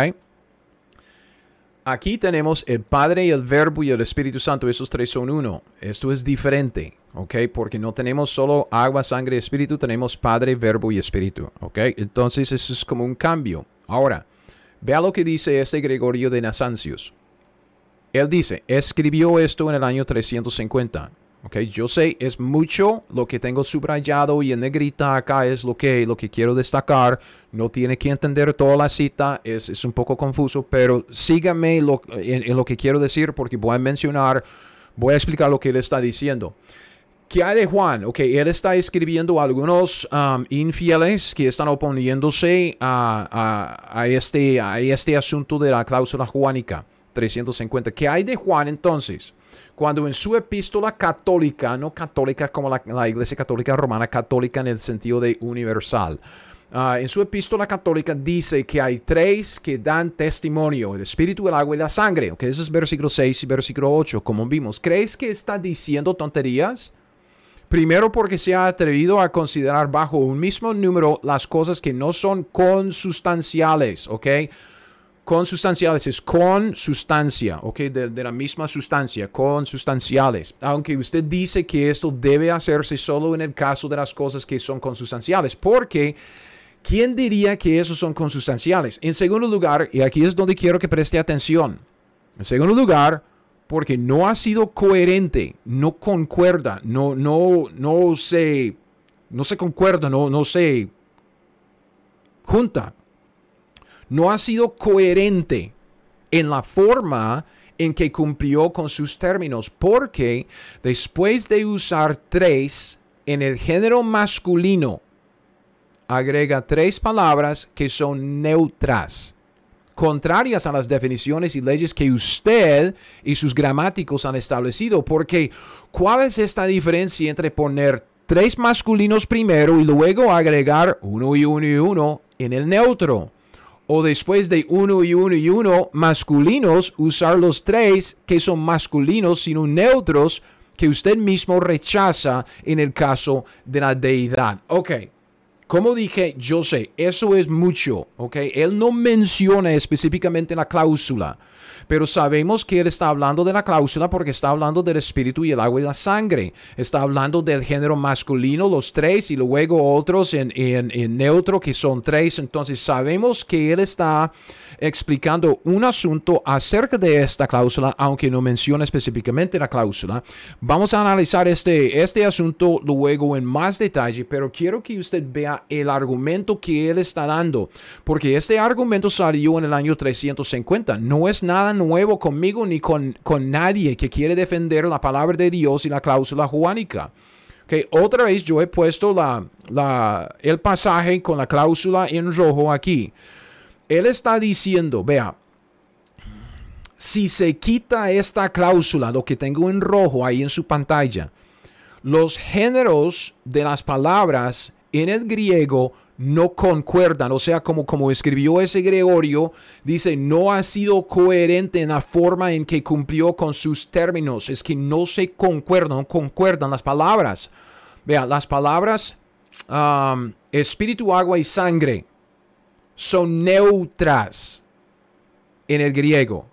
Aquí tenemos el Padre y el Verbo y el Espíritu Santo. Esos tres son uno. Esto es diferente. ¿ok? Porque no tenemos solo agua, sangre espíritu, tenemos Padre, Verbo y Espíritu, ¿ok? Entonces eso es como un cambio. Ahora, vea lo que dice este Gregorio de Nasancius. Él dice, escribió esto en el año 350. ¿Ok? Yo sé, es mucho lo que tengo subrayado y en negrita acá es lo que, lo que quiero destacar. No tiene que entender toda la cita, es, es un poco confuso, pero sígame lo, en, lo que quiero decir porque voy a mencionar, voy a explicar lo que él está diciendo. ¿Qué hay de Juan? Ok, él está escribiendo a algunos um, infieles que están oponiéndose a, este, a este asunto de la cláusula juánica 350. ¿Qué hay de Juan entonces? Cuando en su epístola católica, no católica como la, iglesia católica romana, católica en el sentido de universal, uh, en su epístola católica dice que hay tres que dan testimonio, el espíritu, el agua y la sangre. Ok, eso es versículo 6 y versículo 8, como vimos. ¿Crees que está diciendo tonterías? Primero porque se ha atrevido a considerar bajo un mismo número las cosas que no son consustanciales, ¿ok? Consustanciales es con sustancia, ¿ok? De, la misma sustancia, consustanciales. Aunque usted dice que esto debe hacerse solo en el caso de las cosas que son consustanciales, porque ¿quién diría que esos son consustanciales? En segundo lugar, y aquí es donde quiero que preste atención, en segundo lugar, porque no ha sido coherente, no concuerda, no, no, no se, no se concuerda, no, no se junta. No ha sido coherente en la forma en que cumplió con sus términos, porque después de usar tres en el género masculino, agrega tres palabras que son neutras contrarias a las definiciones y leyes que usted y sus gramáticos han establecido. Porque, ¿cuál es esta diferencia entre poner tres masculinos primero y luego agregar uno y uno y uno en el neutro? O después de uno y uno y uno masculinos, usar los tres que son masculinos sino neutros que usted mismo rechaza en el caso de la deidad. Ok, como dije, yo sé, eso es mucho, ¿ok? Él no menciona específicamente la cláusula, pero sabemos que él está hablando de la cláusula porque está hablando del espíritu y el agua y la sangre. Está hablando del género masculino, los tres, y luego otros en, en neutro que son tres. Entonces sabemos que él está explicando un asunto acerca de esta cláusula, aunque no menciona específicamente la cláusula. Vamos a analizar este, este asunto luego en más detalle, pero quiero que usted vea el argumento que él está dando, porque este argumento salió en el año 350. No es nada nuevo conmigo ni con, con nadie que quiere defender la palabra de Dios y la cláusula juánica. Okay, otra vez yo he puesto la, la, el pasaje con la cláusula en rojo aquí. Él está diciendo, vea, si se quita esta cláusula, lo que tengo en rojo ahí en su pantalla, los géneros de las palabras en el griego no concuerdan, o sea, como, como escribió ese Gregorio, dice, no ha sido coherente en la forma en que cumplió con sus términos, es que no se concuerdan, no concuerdan las palabras. Vea, las palabras espíritu, agua y sangre son neutras en el griego.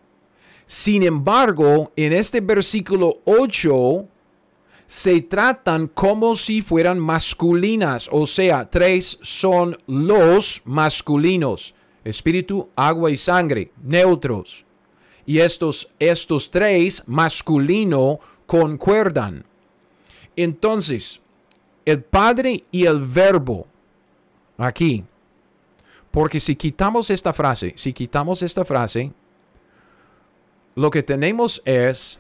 Sin embargo, en este versículo 8 se tratan como si fueran masculinas, o sea, tres son los masculinos, espíritu, agua y sangre, neutros. Y estos, estos tres masculino concuerdan. Entonces, el Padre y el Verbo, aquí, porque si quitamos esta frase, si quitamos esta frase, lo que tenemos es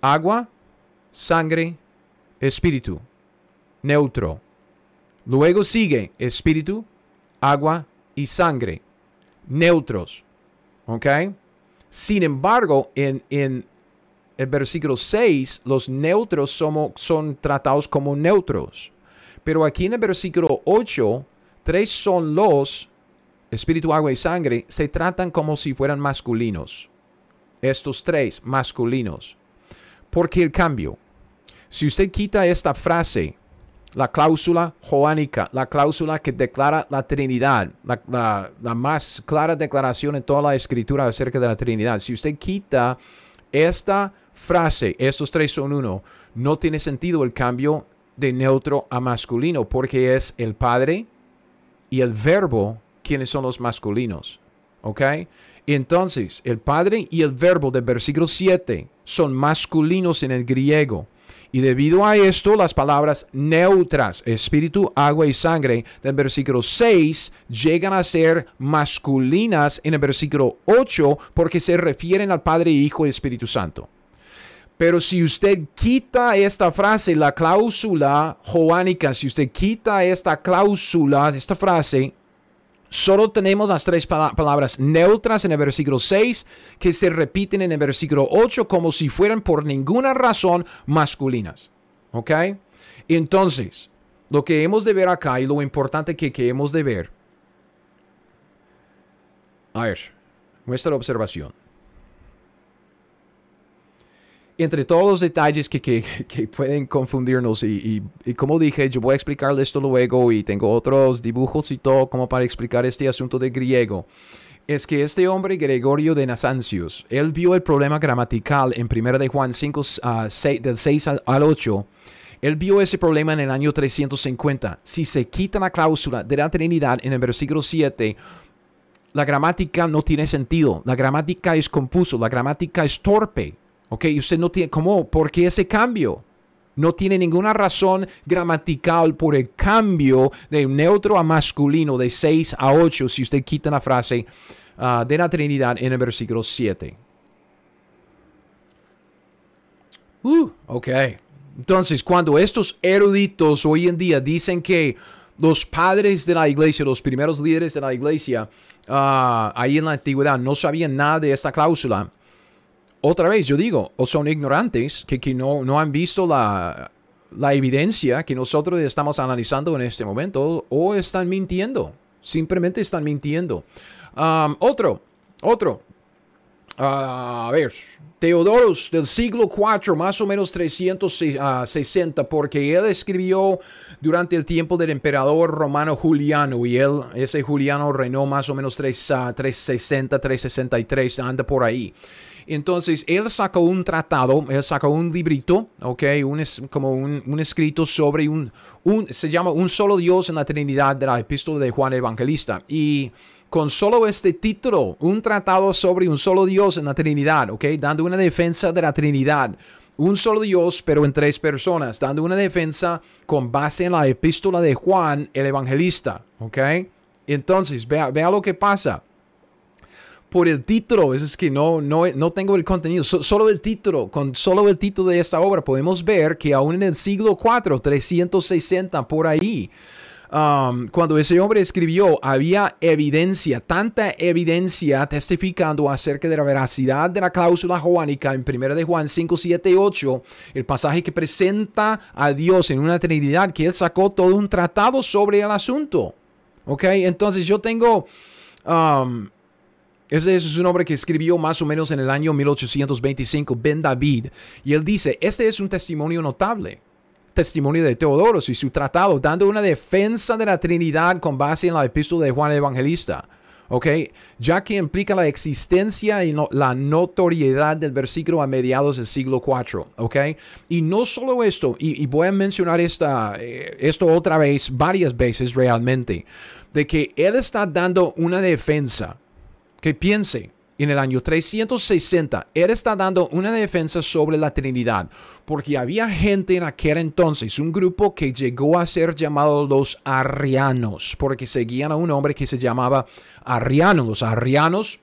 agua, sangre, espíritu, neutro. Luego sigue espíritu, agua y sangre, neutros. ¿Ok? Sin embargo, en, en el versículo 6, los neutros somos, son tratados como neutros. Pero aquí en el versículo 8, tres son los espíritu, agua y sangre, se tratan como si fueran masculinos. Estos tres masculinos. ¿Por qué el cambio? Si usted quita esta frase, la cláusula joánica, la cláusula que declara la Trinidad, la, más clara declaración en toda la escritura acerca de la Trinidad, si usted quita esta frase, estos tres son uno, no tiene sentido el cambio de neutro a masculino porque es el Padre y el Verbo quiénes son los masculinos. ¿Ok? Entonces, el Padre y el Verbo del versículo 7 son masculinos en el griego. Y debido a esto, las palabras neutras, espíritu, agua y sangre, del versículo 6 llegan a ser masculinas en el versículo 8 porque se refieren al Padre, Hijo y Espíritu Santo. Pero si usted quita esta frase, la cláusula joánica, si usted quita esta cláusula, esta frase, Solo tenemos las tres palabras neutras en el versículo 6 que se repiten en el versículo 8 como si fueran por ninguna razón masculinas. ¿Ok? Entonces, lo que hemos de ver acá y lo importante que, que hemos de ver. A ver, nuestra observación entre todos los detalles que, que, pueden confundirnos y, y, como dije, yo voy a explicarle esto luego y tengo otros dibujos y todo como para explicar este asunto de griego. Es que este hombre Gregorio de Nazancios, él vio el problema gramatical en 1 de Juan 5, uh, 6, del 6 al 8. Él vio ese problema en el año 350. Si se quita la cláusula de la Trinidad en el versículo 7, la gramática no tiene sentido. La gramática es compuso, la gramática es torpe. Ok, usted no tiene, ¿cómo? ¿Por qué ese cambio? No tiene ninguna razón gramatical por el cambio de neutro a masculino de 6 a 8 si usted quita la frase ah, de la Trinidad en el versículo 7. Uh. Entonces, cuando estos eruditos hoy en día dicen que los padres de la iglesia, los primeros líderes de la iglesia, ah, ahí en la antigüedad, no sabían nada de esta cláusula, otra vez yo digo, o son ignorantes que, que no, no han visto la, la evidencia que nosotros estamos analizando en este momento, o están mintiendo, simplemente están mintiendo. Um, otro, otro. a ver, Teodoros del siglo IV, más o menos 360, porque él escribió durante el tiempo del emperador romano Juliano, y él, ese Juliano reinó más o menos 3, 360, 363, anda por ahí. Entonces, él sacó un tratado, él sacó un librito, ¿ok? Un, como un, escrito sobre un, un, se llama Un solo Dios en la Trinidad de la epístola de Juan Evangelista. Y con solo este título, un tratado sobre un solo Dios en la Trinidad, ¿ok? Dando una defensa de la Trinidad. Un solo Dios, pero en tres personas, dando una defensa con base en la epístola de Juan el Evangelista, ¿ok? Entonces, vea, vea lo que pasa por el título, es que no, no, no tengo el contenido, solo el título, con solo el título de esta obra podemos ver que aún en el siglo IV, 360 por ahí, um, cuando ese hombre escribió, había evidencia, tanta evidencia testificando acerca de la veracidad de la cláusula joánica en 1 de Juan 5, 7, 8, el pasaje que presenta a Dios en una Trinidad, que él sacó todo un tratado sobre el asunto. ¿Ok? Entonces yo tengo... Um, ese es un hombre que escribió más o menos en el año 1825, Ben David. Y él dice, este es un testimonio notable. Testimonio de Teodoros y su tratado, dando una defensa de la Trinidad con base en la epístola de Juan el Evangelista. ¿ok? Ya que implica la existencia y la notoriedad del versículo a mediados del siglo IV, ¿ok? Y no solo esto, y, voy a mencionar esta, eh, esto otra vez, varias veces realmente, de que él está dando una defensa que piense en el año 360, él está dando una defensa sobre la Trinidad, porque había gente en aquel entonces, un grupo que llegó a ser llamado los arrianos, porque seguían a un hombre que se llamaba arriano. Los arrianos,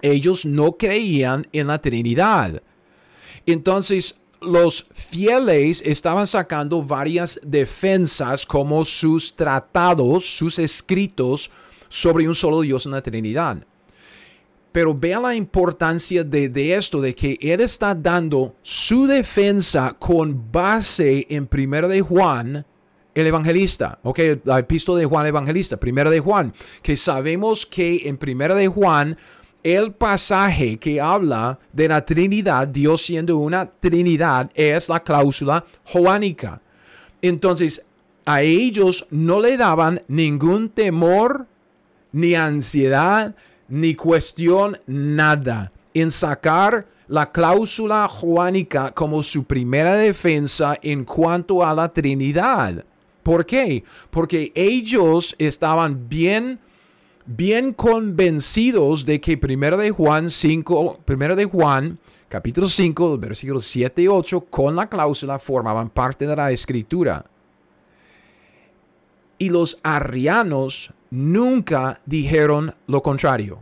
ellos no creían en la Trinidad. Entonces, los fieles estaban sacando varias defensas como sus tratados, sus escritos sobre un solo Dios en la Trinidad. Pero vea la importancia de, esto, de que él está dando su defensa con base en 1 de Juan, el evangelista, ok, la epístola de Juan el evangelista, 1 de Juan, que sabemos que en 1 de Juan, el pasaje que habla de la Trinidad, Dios siendo una Trinidad, es la cláusula joánica. Entonces, a ellos no le daban ningún temor, ni ansiedad, ni cuestión nada en sacar la cláusula juánica como su primera defensa en cuanto a la Trinidad. ¿Por qué? Porque ellos estaban bien bien convencidos de que primero de Juan 5, primero de Juan capítulo 5, versículos 7 y 8 con la cláusula formaban parte de la escritura. Y los arrianos nunca dijeron lo contrario.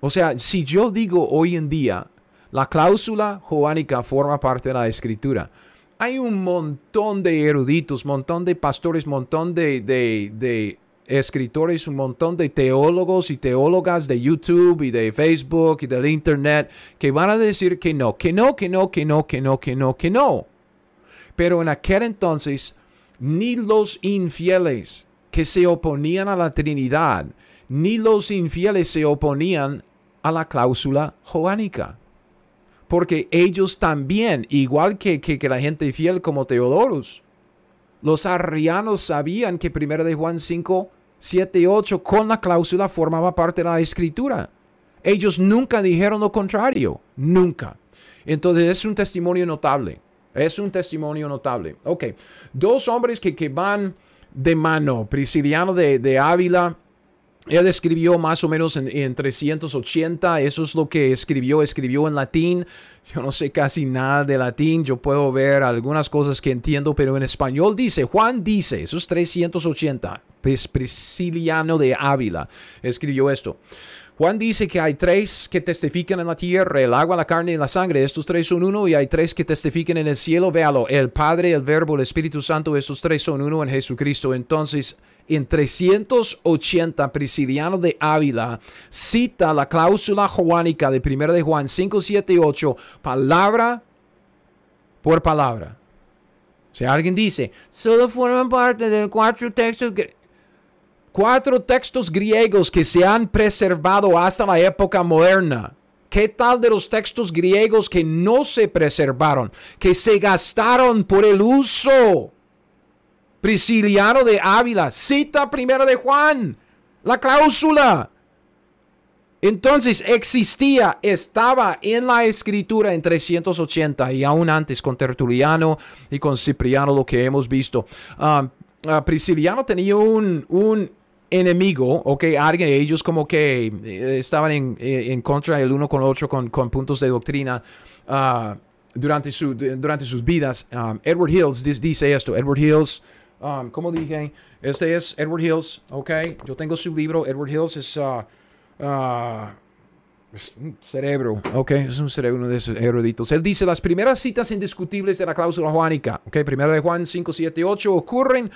O sea, si yo digo hoy en día, la cláusula joánica forma parte de la escritura, hay un montón de eruditos, montón de pastores, montón de, de, escritores, un montón de teólogos y teólogas de YouTube y de Facebook y del Internet que van a decir que no, que no, que no, que no, que no, que no, que no. Pero en aquel entonces, ni los infieles que se oponían a la Trinidad, ni los infieles se oponían a la cláusula joánica. Porque ellos también, igual que, que, la gente fiel como Teodorus, los arrianos sabían que 1 de Juan 5, 7 y 8 con la cláusula formaba parte de la escritura. Ellos nunca dijeron lo contrario, nunca. Entonces es un testimonio notable. Es un testimonio notable. Ok, dos hombres que, que van de mano, Prisciliano de, de Ávila él escribió más o menos en, 380, eso es lo que escribió, escribió en latín. Yo no sé casi nada de latín, yo puedo ver algunas cosas que entiendo, pero en español dice, Juan dice, eso es 380, Prisciliano de Ávila escribió esto. Juan dice que hay tres que testifican en la tierra, el agua, la carne y la sangre. Estos tres son uno y hay tres que testifican en el cielo. Véalo, el Padre, el Verbo, el Espíritu Santo, estos tres son uno en Jesucristo. Entonces, en 380, Prisciliano de Ávila cita la cláusula joánica de 1 de Juan 5, 7 y 8, palabra por palabra. Si alguien dice, solo forman parte de cuatro textos cuatro textos griegos que se han preservado hasta la época moderna. ¿Qué tal de los textos griegos que no se preservaron, que se gastaron por el uso? Prisciliano de Ávila, cita primero de Juan, la cláusula. Entonces existía, estaba en la escritura en 380 y aún antes con Tertuliano y con Cipriano lo que hemos visto. Um, uh, Prisciliano tenía un, un enemigo, ok, alguien, ellos como que eh, estaban en, eh, en, contra el uno con el otro con, con puntos de doctrina. Uh, durante, su, durante sus vidas, um, Edward Hills dice esto, Edward Hills, um, como dije, este es Edward Hills, ok, yo tengo su libro, Edward Hills es... Ah, un cerebro, ok, es un cerebro, uno de esos eruditos. Él dice, las primeras citas indiscutibles de la cláusula juánica, ok, primero de Juan 5, 7, 8, ocurren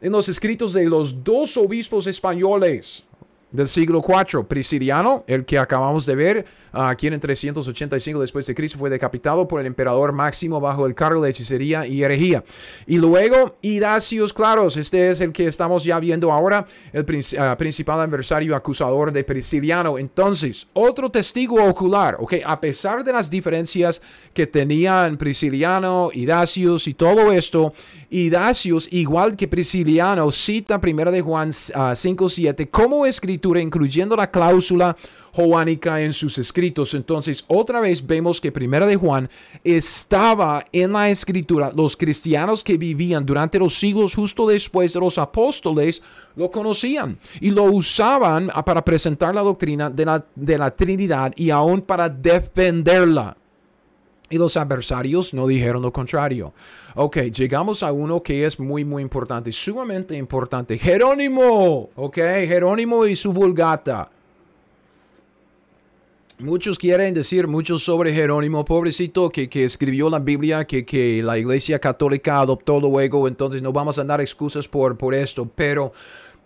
en los escritos de los dos obispos españoles, del siglo IV, Prisciliano, el que acabamos de ver, aquí en 385 después de Cristo, fue decapitado por el emperador Máximo bajo el cargo de hechicería y herejía. Y luego, Idacios Claros, este es el que estamos ya viendo ahora, el ah, principal adversario acusador de Prisciliano. Entonces, otro testigo ocular, ok, a pesar de las diferencias que tenían Prisciliano, Idacios y todo esto, Idacios, igual que Prisciliano, cita 1 de Juan 5.7 ah, como incluyendo la cláusula joánica en sus escritos. Entonces, otra vez vemos que Primera de Juan estaba en la escritura. Los cristianos que vivían durante los siglos justo después de los apóstoles lo conocían y lo usaban para presentar la doctrina de la, de la Trinidad y aún para defenderla. Y los adversarios no dijeron lo contrario. Ok, llegamos a uno que es muy, muy importante, sumamente importante. Jerónimo, ok, Jerónimo y su vulgata. Muchos quieren decir mucho sobre Jerónimo, pobrecito, que, que escribió la Biblia, que, que, la Iglesia Católica adoptó luego, entonces no vamos a dar excusas por, por esto, pero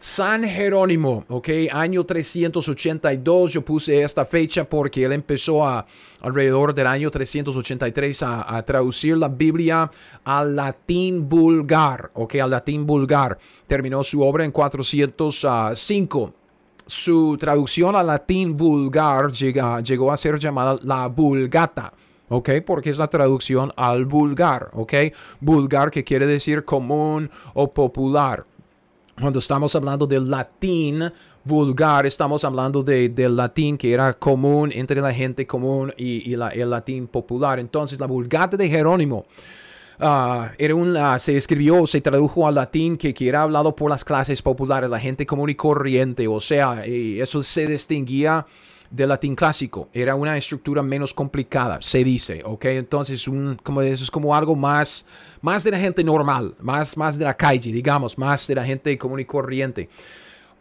San Jerónimo, ok, año 382, yo puse esta fecha porque él empezó a, alrededor del año 383 a, traducir la Biblia al latín vulgar, ok, al latín vulgar. Terminó su obra en 405. Su traducción al latín vulgar llegó a ser llamada la Vulgata. ¿ok? Porque es la traducción al vulgar, ¿ok? Vulgar que quiere decir común o popular, cuando estamos hablando del latín vulgar, estamos hablando de, del latín que era común entre la gente común y, el latín popular. Entonces, la vulgata de Jerónimo ah, era un, se escribió, se tradujo al latín que, que, era hablado por las clases populares, la gente común y corriente. O sea, eso se distinguía del latín clásico. Era una estructura menos complicada, se dice, ¿ok? Entonces, un, como eso es como algo más, más de la gente normal, más, más de la calle, digamos, más de la gente común y corriente.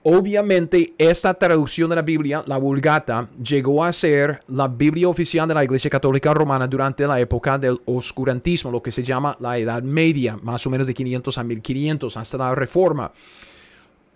Obviamente, esta traducción de la Biblia, la Vulgata, llegó a ser la Biblia oficial de la Iglesia Católica Romana durante la época del oscurantismo, lo que se llama la Edad Media, más o menos de 500 a 1500, hasta la Reforma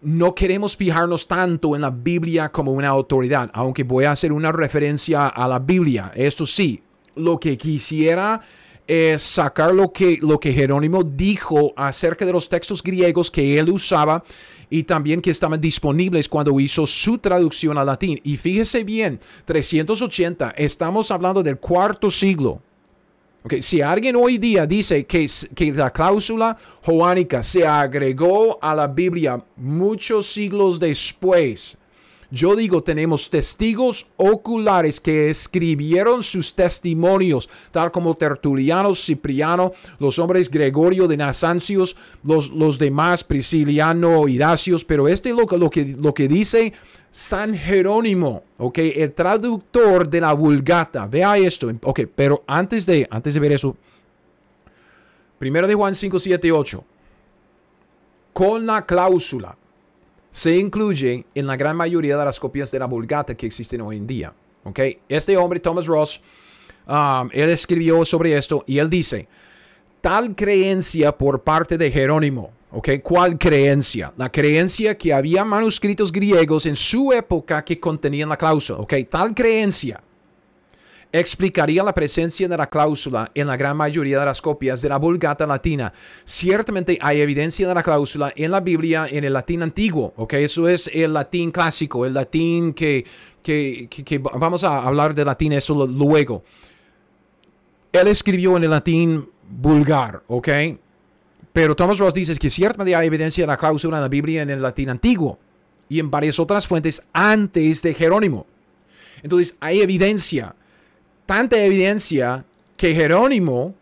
no queremos fijarnos tanto en la Biblia como una autoridad, aunque voy a hacer una referencia a la Biblia. Esto sí, lo que quisiera es sacar lo que, lo que Jerónimo dijo acerca de los textos griegos que él usaba y también que estaban disponibles cuando hizo su traducción al latín. Y fíjese bien, 380, estamos hablando del cuarto siglo. Si alguien hoy día dice que, que la cláusula joánica se agregó a la Biblia muchos siglos después, yo digo, tenemos testigos oculares que escribieron sus testimonios, tal como Tertuliano, Cipriano, los hombres Gregorio de Nasancios, los, los demás, Prisciliano, Iracios, pero este lo, lo, que, lo que dice San Jerónimo, ok, el traductor de la Vulgata, vea esto, ok, pero antes de, antes de ver eso, primero de Juan 5, 7, 8, con la cláusula se incluye en la gran mayoría de las copias de la Vulgata que existen hoy en día. ¿okay? Este hombre, Thomas Ross, um, él escribió sobre esto y él dice, tal creencia por parte de Jerónimo, ¿ok? ¿Cuál creencia? La creencia que había manuscritos griegos en su época que contenían la cláusula, ¿ok? Tal creencia explicaría la presencia de la cláusula en la gran mayoría de las copias de la Vulgata latina. Ciertamente hay evidencia de la cláusula en la Biblia en el latín antiguo, ¿ok? Eso es el latín clásico, el latín que, que, vamos a hablar de latín eso luego. Él escribió en el latín vulgar, ¿ok? Pero Thomas Ross dice que ciertamente hay evidencia de la cláusula en la Biblia en el latín antiguo y en varias otras fuentes antes de Jerónimo. Entonces hay evidencia, tanta evidencia que Jerónimo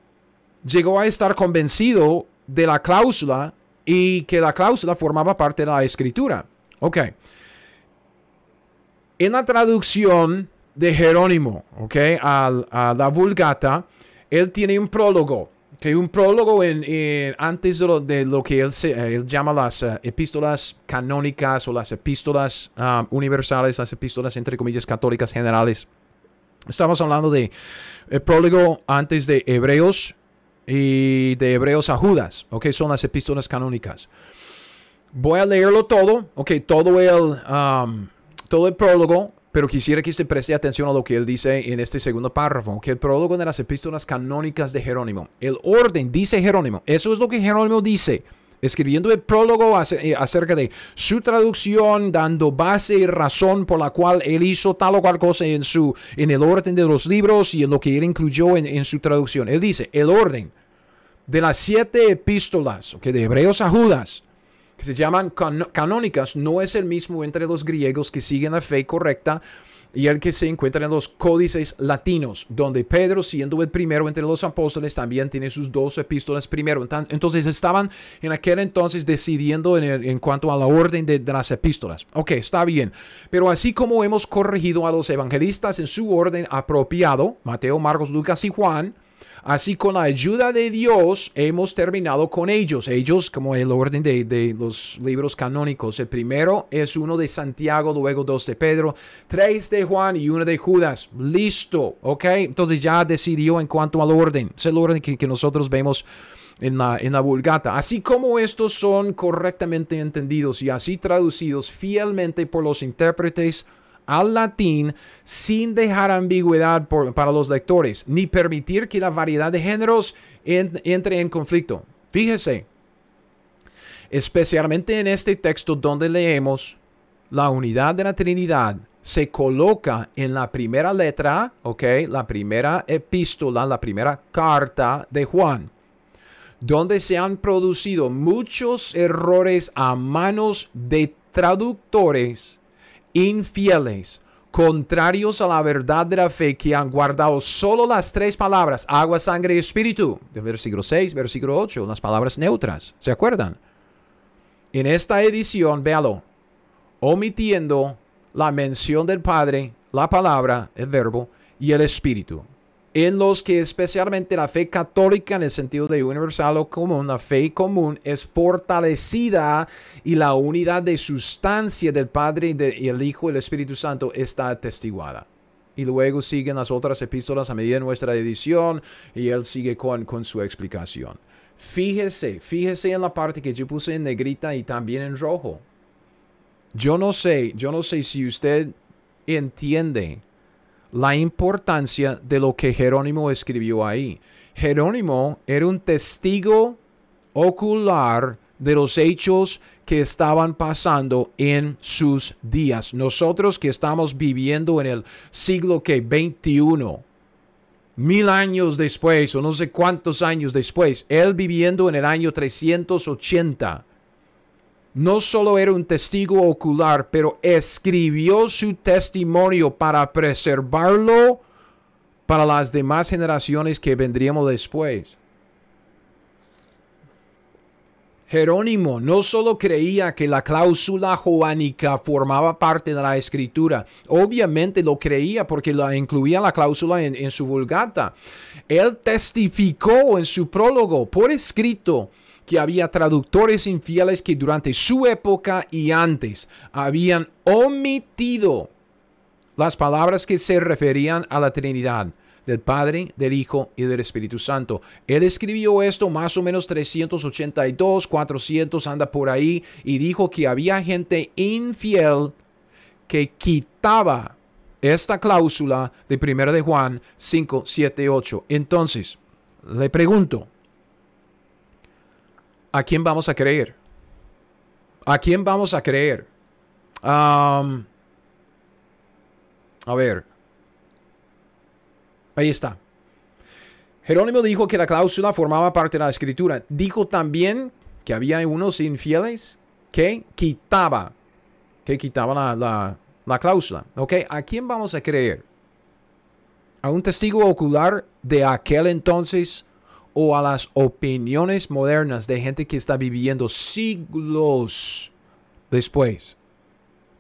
llegó a estar convencido de la cláusula y que la cláusula formaba parte de la escritura. Ok. En la traducción de Jerónimo, ok, a, la Vulgata, él tiene un prólogo. Que un prólogo en, antes de lo, que él, llama las eh, epístolas canónicas o las epístolas um, universales, las epístolas entre comillas católicas generales. Estamos hablando de el prólogo antes de Hebreos y de Hebreos a Judas, ok, son las epístolas canónicas. Voy a leerlo todo, ok, todo el, um, todo el prólogo, pero quisiera que usted preste atención a lo que él dice en este segundo párrafo, que el prólogo de las epístolas canónicas de Jerónimo. El orden, dice Jerónimo, eso es lo que Jerónimo dice escribiendo el prólogo eh, acerca de su traducción, dando base y razón por la cual él hizo tal o cual cosa en, su, en el orden de los libros y en lo que él incluyó en, su traducción. Él dice, el orden de las siete epístolas, que de Hebreos a Judas, que se llaman canónicas, no es el mismo entre los griegos que siguen la fe correcta y el que se encuentra en los códices latinos, donde Pedro, siendo el primero entre los apóstoles, también tiene sus dos epístolas primero. Entonces estaban en aquel entonces decidiendo en, cuanto a la orden de, de, las epístolas. Ok, está bien. Pero así como hemos corregido a los evangelistas en su orden apropiado, Mateo, Marcos, Lucas y Juan, Así con la ayuda de Dios hemos terminado con ellos. Ellos como el orden de, los libros canónicos. El primero es uno de Santiago, luego dos de Pedro, tres de Juan y uno de Judas. Listo, ¿ok? Entonces ya decidió en cuanto al orden. Es el orden que, nosotros vemos en la, en la vulgata. Así como estos son correctamente entendidos y así traducidos fielmente por los intérpretes al latín sin dejar ambigüedad para los lectores, ni permitir que la variedad de géneros entre en conflicto. Fíjese, especialmente en este texto donde leemos la unidad de la Trinidad se coloca en la primera letra, ok, la primera epístola, la primera carta de Juan, donde se han producido muchos errores a manos de traductores infieles, contrarios a la verdad de la fe, que han guardado solo las tres palabras, agua, sangre y espíritu, de versículo 6, versículo 8, las palabras neutras. ¿Se acuerdan? En esta edición, véalo, omitiendo la mención del Padre, la palabra, el verbo y el espíritu en los que especialmente la fe católica en el sentido de universal o común, la fe común es fortalecida y la unidad de sustancia del Padre y, el Hijo y el Espíritu Santo está atestiguada. Y luego siguen las otras epístolas a medida de nuestra edición y él sigue con, con su explicación. Fíjese, fíjese en la parte que yo puse en negrita y también en rojo. Yo no sé, yo no sé si usted entiende la importancia de lo que Jerónimo escribió ahí. Jerónimo era un testigo ocular de los hechos que estaban pasando en sus días. Nosotros que estamos viviendo en el siglo que 21, mil años después o no sé cuántos años después, él viviendo en el año 380 no solo era un testigo ocular, pero escribió su testimonio para preservarlo para las demás generaciones que vendríamos después. Jerónimo no solo creía que la cláusula joánica formaba parte de la escritura, obviamente lo creía porque la incluía la cláusula en, en su vulgata. Él testificó en su prólogo por escrito que había traductores infieles que durante su época y antes habían omitido las palabras que se referían a la Trinidad del Padre, del Hijo y del Espíritu Santo. Él escribió esto más o menos 382, 400, anda por ahí, y dijo que había gente infiel que quitaba esta cláusula de 1 de Juan 5, 7, 8. Entonces, le pregunto, ¿a quién vamos a creer? ¿A quién vamos a creer? a ver. Ahí está. Jerónimo dijo que la cláusula formaba parte de la escritura. Dijo también que había unos infieles que quitaba, que quitaba la, la cláusula. ¿Ok? ¿A quién vamos a creer? ¿A un testigo ocular de aquel entonces o a las opiniones modernas de gente que está viviendo siglos después?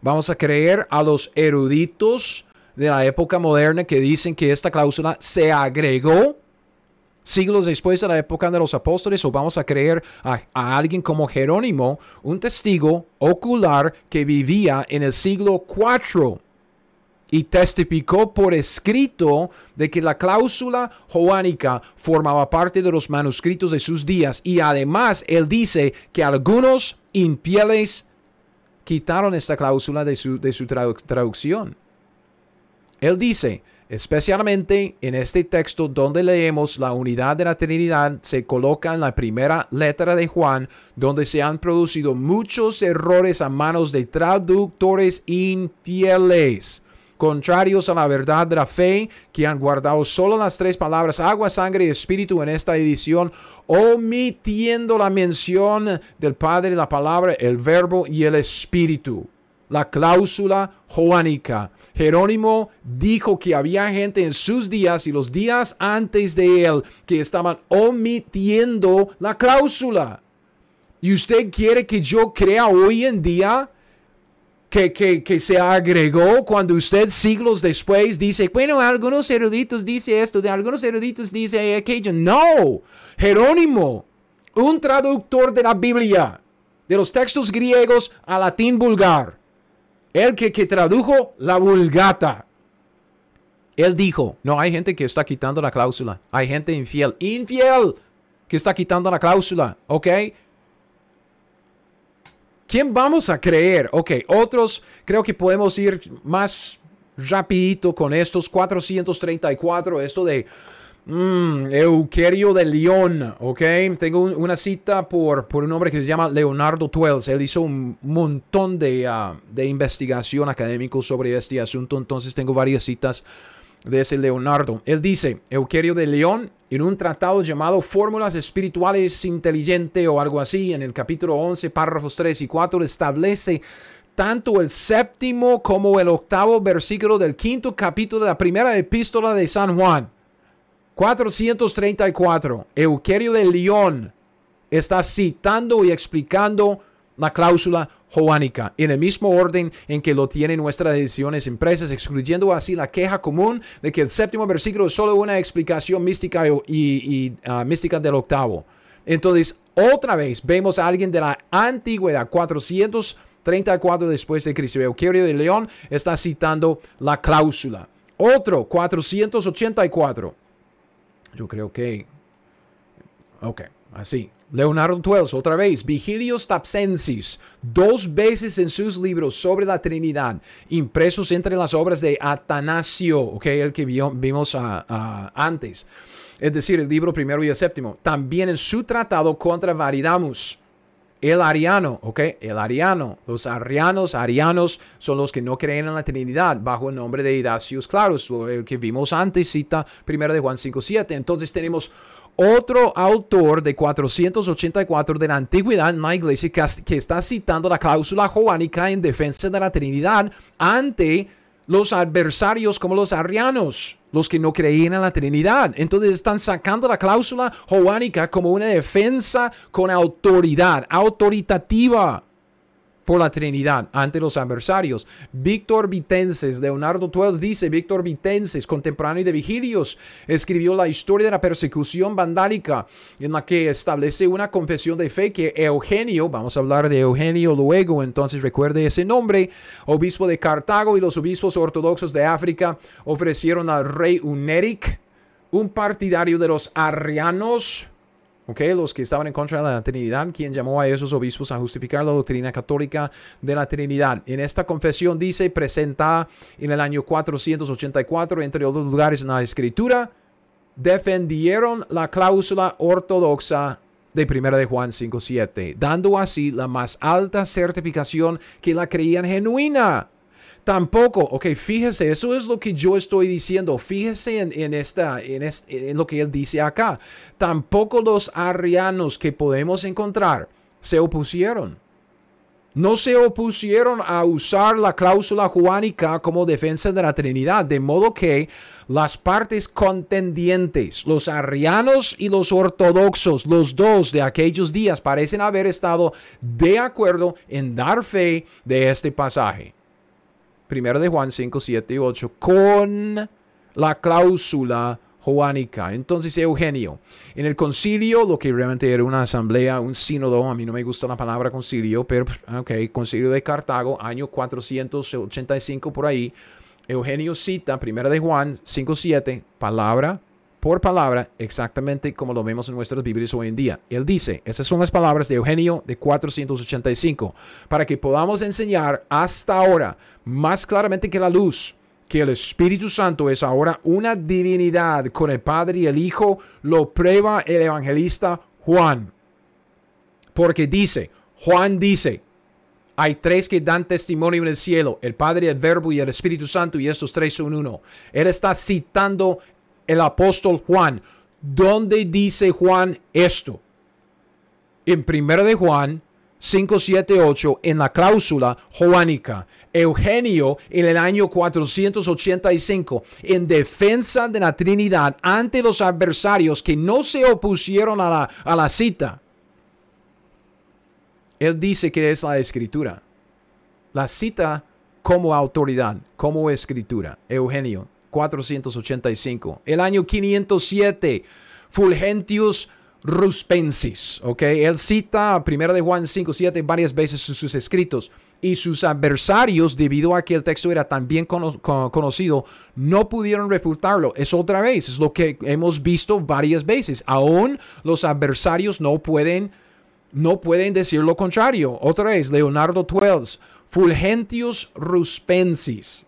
¿Vamos a creer a los eruditos de la época moderna que dicen que esta cláusula se agregó siglos después de la época de los apóstoles o vamos a creer a, alguien como Jerónimo, un testigo ocular que vivía en el siglo IV y testificó por escrito de que la cláusula joánica formaba parte de los manuscritos de sus días y además él dice que algunos infieles quitaron esta cláusula de su, de su traducción. Él dice, Especialmente en este texto donde leemos la unidad de la Trinidad se coloca en la primera letra de Juan, donde se han producido muchos errores a manos de traductores infieles, contrarios a la verdad de la fe, que han guardado solo las tres palabras agua, sangre y espíritu en esta edición, omitiendo la mención del Padre, la palabra, el verbo y el espíritu la cláusula joánica. Jerónimo dijo que había gente en sus días y los días antes de él que estaban omitiendo la cláusula. ¿Y usted quiere que yo crea hoy en día que, que, se agregó cuando usted siglos después dice, bueno, algunos eruditos dice esto, de algunos eruditos dice aquello? No, Jerónimo, un traductor de la Biblia, de los textos griegos a latín vulgar, el que, que tradujo la vulgata. Él dijo, no, hay gente que está quitando la cláusula. Hay gente infiel. Infiel que está quitando la cláusula. ¿Ok? ¿Quién vamos a creer? Ok, otros creo que podemos ir más rapidito con estos 434. Esto de Mm, Euquerio de León, ¿ok? Tengo una cita por, por, un hombre que se llama Leonardo Twells. Él hizo un montón de, uh, de investigación académico sobre este asunto, entonces tengo varias citas de ese Leonardo. Él dice, Euquerio de León, en un tratado llamado Fórmulas Espirituales Inteligente o algo así, en el capítulo 11, párrafos 3 y 4, establece tanto el séptimo como el octavo versículo del quinto capítulo de la primera epístola de San Juan 434, Euquerio de León está citando y explicando la cláusula joánica en el mismo orden en que lo tienen nuestras ediciones impresas, excluyendo así la queja común de que el séptimo versículo es solo una explicación mística y, ah, mística del octavo. Entonces, otra vez vemos a alguien de la antigüedad, 434 después de Cristo. Euquerio de León está citando la cláusula. Otro, 484. Yo creo que... Ok, así. Leonardo Twells, otra vez, Vigilios Tapsensis, dos veces en sus libros sobre la Trinidad, impresos entre las obras de Atanasio, ok, el que vimos antes, es decir, el libro primero y el séptimo, también en su tratado contra Varidamus, el ariano, ¿ok? El ariano. Los arianos, arianos son los que no creen en la Trinidad bajo el nombre de Idacios Claros, el que vimos antes, cita 1 de Juan 5.7. Entonces tenemos otro autor de 484 de la antigüedad en la iglesia que, está citando la cláusula joánica en defensa de la Trinidad ante los adversarios como los arrianos, los que no creían en la Trinidad. Entonces están sacando la cláusula joánica como una defensa con autoridad, autoritativa por la Trinidad ante los adversarios. Víctor Vitenses, Leonardo Twells dice, Víctor Vitenses, contemporáneo de Vigilios, escribió la historia de la persecución vandálica en la que establece una confesión de fe que Eugenio, vamos a hablar de Eugenio luego, entonces recuerde ese nombre, obispo de Cartago y los obispos ortodoxos de África ofrecieron al rey Uneric, un partidario de los arrianos, los que estaban en contra de la Trinidad, quien llamó a esos obispos a justificar la doctrina católica de la Trinidad. En esta confesión dice, presenta en el año 484, entre otros lugares en la Escritura, defendieron la cláusula ortodoxa de 1 de Juan 5.7, dando así la más alta certificación que la creían genuina. Tampoco, ok, fíjese, eso es lo que yo estoy diciendo. Fíjese en, esta, en, en lo que él dice acá. Tampoco los arrianos que podemos encontrar se opusieron. no se opusieron a usar la cláusula juánica como defensa de la Trinidad, de modo que las partes contendientes, los arrianos y los ortodoxos, los dos de aquellos días, parecen haber estado de acuerdo en dar fe de este pasaje. Primero de Juan 5, 7 y 8, con la cláusula joánica. Entonces, Eugenio, en el concilio, lo que realmente era una asamblea, un sínodo, a mí no me gusta la palabra concilio, pero, ok, concilio de Cartago, año 485 por ahí, Eugenio cita, primera de Juan 5.7, palabra por palabra, exactamente como lo vemos en nuestras Biblias hoy en día. Él dice, esas son las palabras de Eugenio de 485, para que podamos enseñar hasta ahora, más claramente que la luz, que el Espíritu Santo es ahora una divinidad con el Padre y el Hijo, lo prueba el evangelista Juan. Porque dice, Juan dice, hay tres que dan testimonio en el cielo, el Padre, el Verbo y el Espíritu Santo, y estos tres son uno. Él está citando el apóstol Juan. ¿Dónde dice Juan esto? En primero de Juan 578 en la cláusula joánica. Eugenio en el año 485 en defensa de la Trinidad ante los adversarios que no se opusieron a la, a la cita. Él dice que es la escritura. La cita como autoridad, como escritura. Eugenio 485. El año 507. Fulgentius Ruspensis, ¿ok? Él cita 1 de Juan 5, 7 varias veces en sus escritos y sus adversarios, debido a que el texto era tan bien conocido, no pudieron refutarlo. Es otra vez, es lo que hemos visto varias veces. Aún los adversarios no pueden, no pueden decir lo contrario. Otra vez, Leonardo Twells, Fulgentius Ruspensis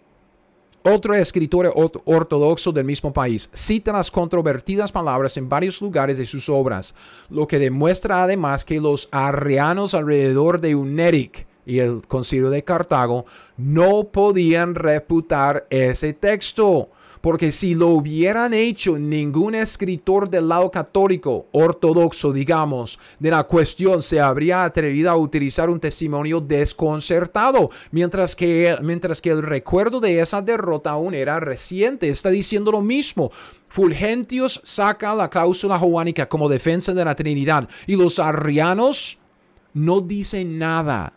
otro escritor ortodoxo del mismo país, cita las controvertidas palabras en varios lugares de sus obras, lo que demuestra además que los arrianos alrededor de Uneric y el concilio de Cartago no podían reputar ese texto porque si lo hubieran hecho, ningún escritor del lado católico, ortodoxo, digamos, de la cuestión se habría atrevido a utilizar un testimonio desconcertado, mientras que, mientras que el recuerdo de esa derrota aún era reciente. Está diciendo lo mismo. Fulgentius saca la cláusula joánica como defensa de la Trinidad y los arrianos no dicen nada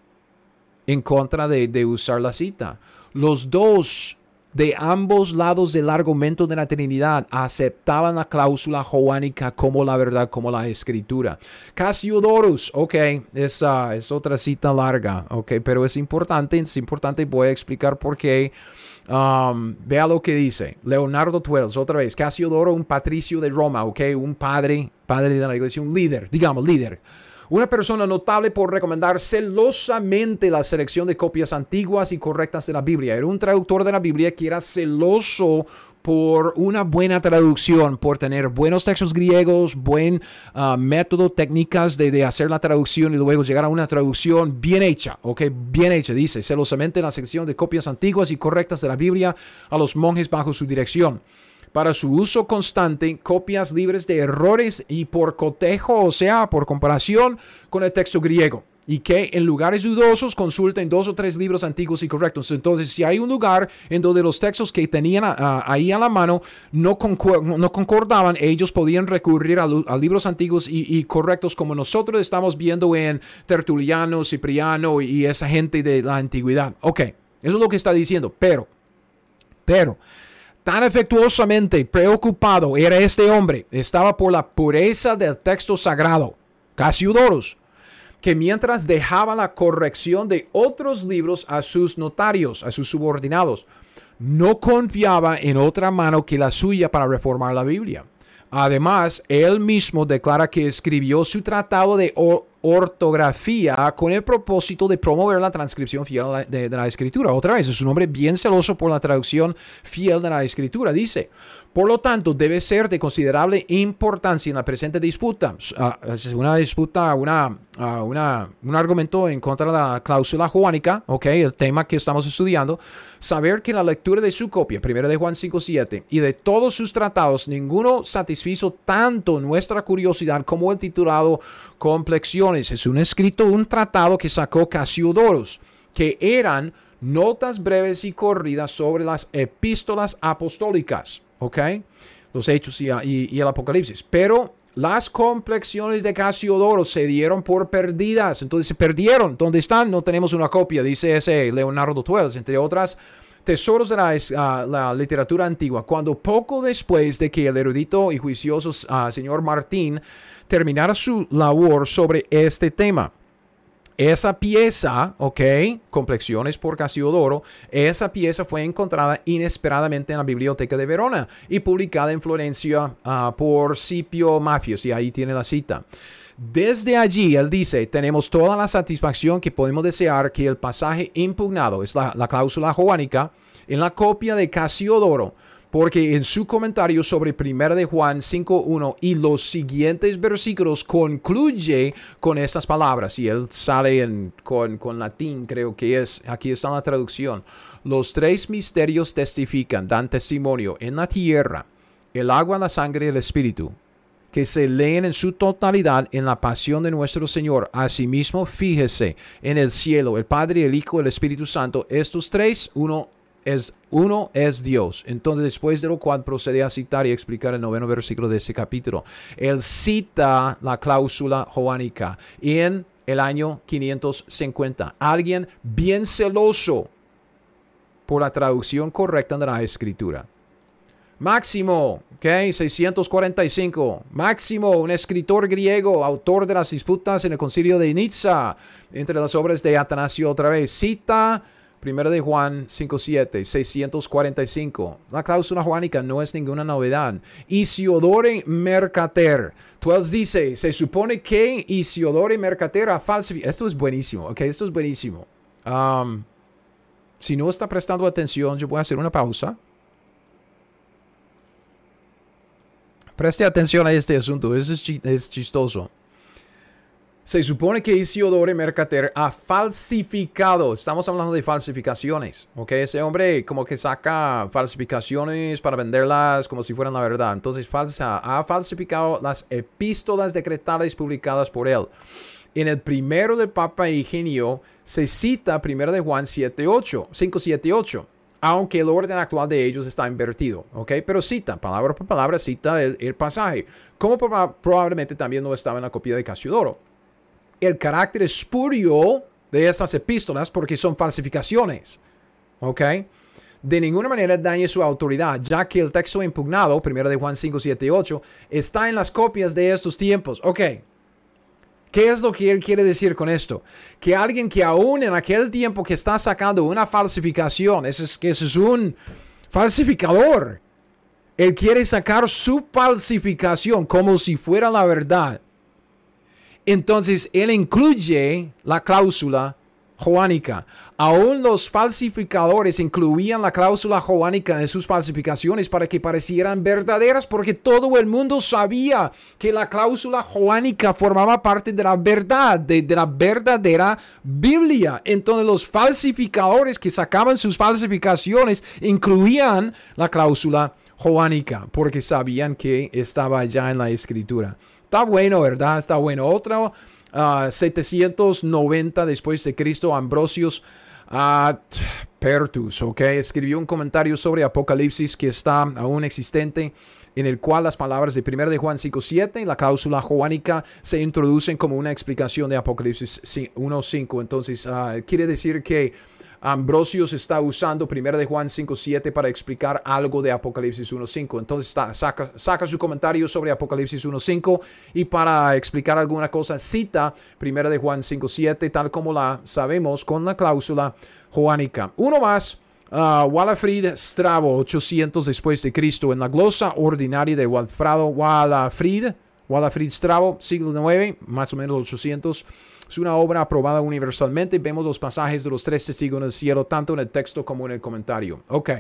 en contra de, de usar la cita. Los dos de ambos lados del argumento de la Trinidad aceptaban la cláusula joánica como la verdad, como la escritura. Casiodorus, ok, esa es otra cita larga, ok, pero es importante, es importante, voy a explicar por qué. Um, vea lo que dice Leonardo Twells, otra vez, Casiodoro, un patricio de Roma, ok, un padre, padre de la iglesia, un líder, digamos, líder. Una persona notable por recomendar celosamente la selección de copias antiguas y correctas de la Biblia. Era un traductor de la Biblia que era celoso por una buena traducción, por tener buenos textos griegos, buen ah, método, técnicas de, hacer la traducción y luego llegar a una traducción bien hecha, ok, bien hecha, dice, celosamente la selección de copias antiguas y correctas de la Biblia a los monjes bajo su dirección para su uso constante, copias libres de errores y por cotejo, o sea, por comparación con el texto griego. Y que en lugares dudosos consulten dos o tres libros antiguos y correctos. Entonces, si hay un lugar en donde los textos que tenían ahí a la mano no, no, concordaban, ellos podían recurrir a, libros antiguos y, correctos como nosotros estamos viendo en Tertuliano, Cipriano y esa gente de la antigüedad. Ok, eso es lo que está diciendo. Pero, pero, Tan efectuosamente preocupado era este hombre, estaba por la pureza del texto sagrado, Cassiodorus, que mientras dejaba la corrección de otros libros a sus notarios, a sus subordinados, no confiaba en otra mano que la suya para reformar la Biblia. Además, él mismo declara que escribió su tratado de ortografía con el propósito de promover la transcripción fiel de, la escritura. Otra vez, es un hombre bien celoso por la traducción fiel de la escritura. Dice, por lo tanto, debe ser de considerable importancia en la presente disputa. Es una disputa, una, ah, una, un argumento en contra de la cláusula juánica, ok, el tema que estamos estudiando. Saber que la lectura de su copia, 1 de Juan 5.7, y de todos sus tratados, ninguno satisfizo tanto nuestra curiosidad como el titulado Complexiones es un escrito, un tratado que sacó Casiodoros, que eran notas breves y corridas sobre las epístolas apostólicas, ¿ok? Los hechos y, el apocalipsis. Pero las complexiones de Casiodoro se dieron por perdidas, entonces se perdieron. ¿Dónde están? No tenemos una copia, dice ese Leonardo Twells, entre otras tesoros de la, la, literatura antigua, cuando poco después de que el erudito y juicioso uh, señor Martín terminara su labor sobre este tema. Esa pieza, ok, complexiones por Casiodoro, esa pieza fue encontrada inesperadamente en la Biblioteca de Verona y publicada en Florencia uh, por Scipio Mafios, y ahí tiene la cita. Desde allí, él dice, tenemos toda la satisfacción que podemos desear que el pasaje impugnado, es la, la cláusula joánica, en la copia de Casiodoro, porque en su comentario sobre 1 de Juan 5.1 y los siguientes versículos concluye con estas palabras, y él sale en, con, con latín, creo que es, aquí está la traducción, los tres misterios testifican, dan testimonio en la tierra, el agua, la sangre y el espíritu, que se leen en su totalidad en la pasión de nuestro Señor. Asimismo, fíjese en el cielo, el Padre, el Hijo, el Espíritu Santo. Estos tres, uno es, uno es Dios. Entonces, después de lo cual procede a citar y explicar el noveno versículo de ese capítulo. Él cita la cláusula joánica en el año 550. Alguien bien celoso por la traducción correcta de la escritura. Máximo, ¿ok? 645. Máximo, un escritor griego, autor de las disputas en el concilio de Nizza, entre las obras de Atanasio otra vez. Cita 1 de Juan 5.7, 645. La cláusula juánica no es ninguna novedad. Isiodore Mercater. 12 dice, se supone que Isiodore Mercater ha falsificado. Esto es buenísimo, ok, esto es buenísimo. Um, si no está prestando atención, yo voy a hacer una pausa Preste atención a este asunto, es, es chistoso. Se supone que Isidore Mercader ha falsificado, estamos hablando de falsificaciones, ¿ok? Ese hombre como que saca falsificaciones para venderlas como si fueran la verdad. Entonces falsa, ha falsificado las epístolas decretales publicadas por él. En el primero del Papa Eugenio se cita primero de Juan 7.8, 5.7.8 aunque el orden actual de ellos está invertido, ¿ok? Pero cita, palabra por palabra, cita el, pasaje, como probablemente también no estaba en la copia de Casiodoro. El carácter espurio de estas epístolas, porque son falsificaciones, ¿ok? De ninguna manera dañe su autoridad, ya que el texto impugnado, primero de Juan 5, 7 y 8, está en las copias de estos tiempos, ¿ok? ¿Qué es lo que él quiere decir con esto? Que alguien que aún en aquel tiempo que está sacando una falsificación, eso es que es un falsificador. Él quiere sacar su falsificación como si fuera la verdad. Entonces, él incluye la cláusula joánica. Aún los falsificadores incluían la cláusula joánica en sus falsificaciones para que parecieran verdaderas, porque todo el mundo sabía que la cláusula joánica formaba parte de la verdad, de, la verdadera Biblia. Entonces los falsificadores que sacaban sus falsificaciones incluían la cláusula joánica, porque sabían que estaba ya en la escritura. Está bueno, ¿verdad? Está bueno. Otro 790 ah, después de Cristo, Ambrosius uh, Pertus, ¿ok? Escribió un comentario sobre Apocalipsis que está aún existente, en el cual las palabras de 1 de Juan 5.7 y la cláusula joánica se introducen como una explicación de Apocalipsis 1.5. Entonces, ah, quiere decir que Ambrosius está usando 1 de Juan 5.7 para explicar algo de Apocalipsis 1.5. Entonces saca, saca, su comentario sobre Apocalipsis 1.5 y para explicar alguna cosa cita 1 de Juan 5.7 tal como la sabemos con la cláusula joánica. Uno más. Uh, Walafrid Strabo, 800 después de Cristo, en la glosa ordinaria de Walfrado Walafrid, Walafrid Strabo, siglo 9, más o menos 800. Es una obra aprobada universalmente. Vemos los pasajes de los tres testigos en el cielo, tanto en el texto como en el comentario. Ok.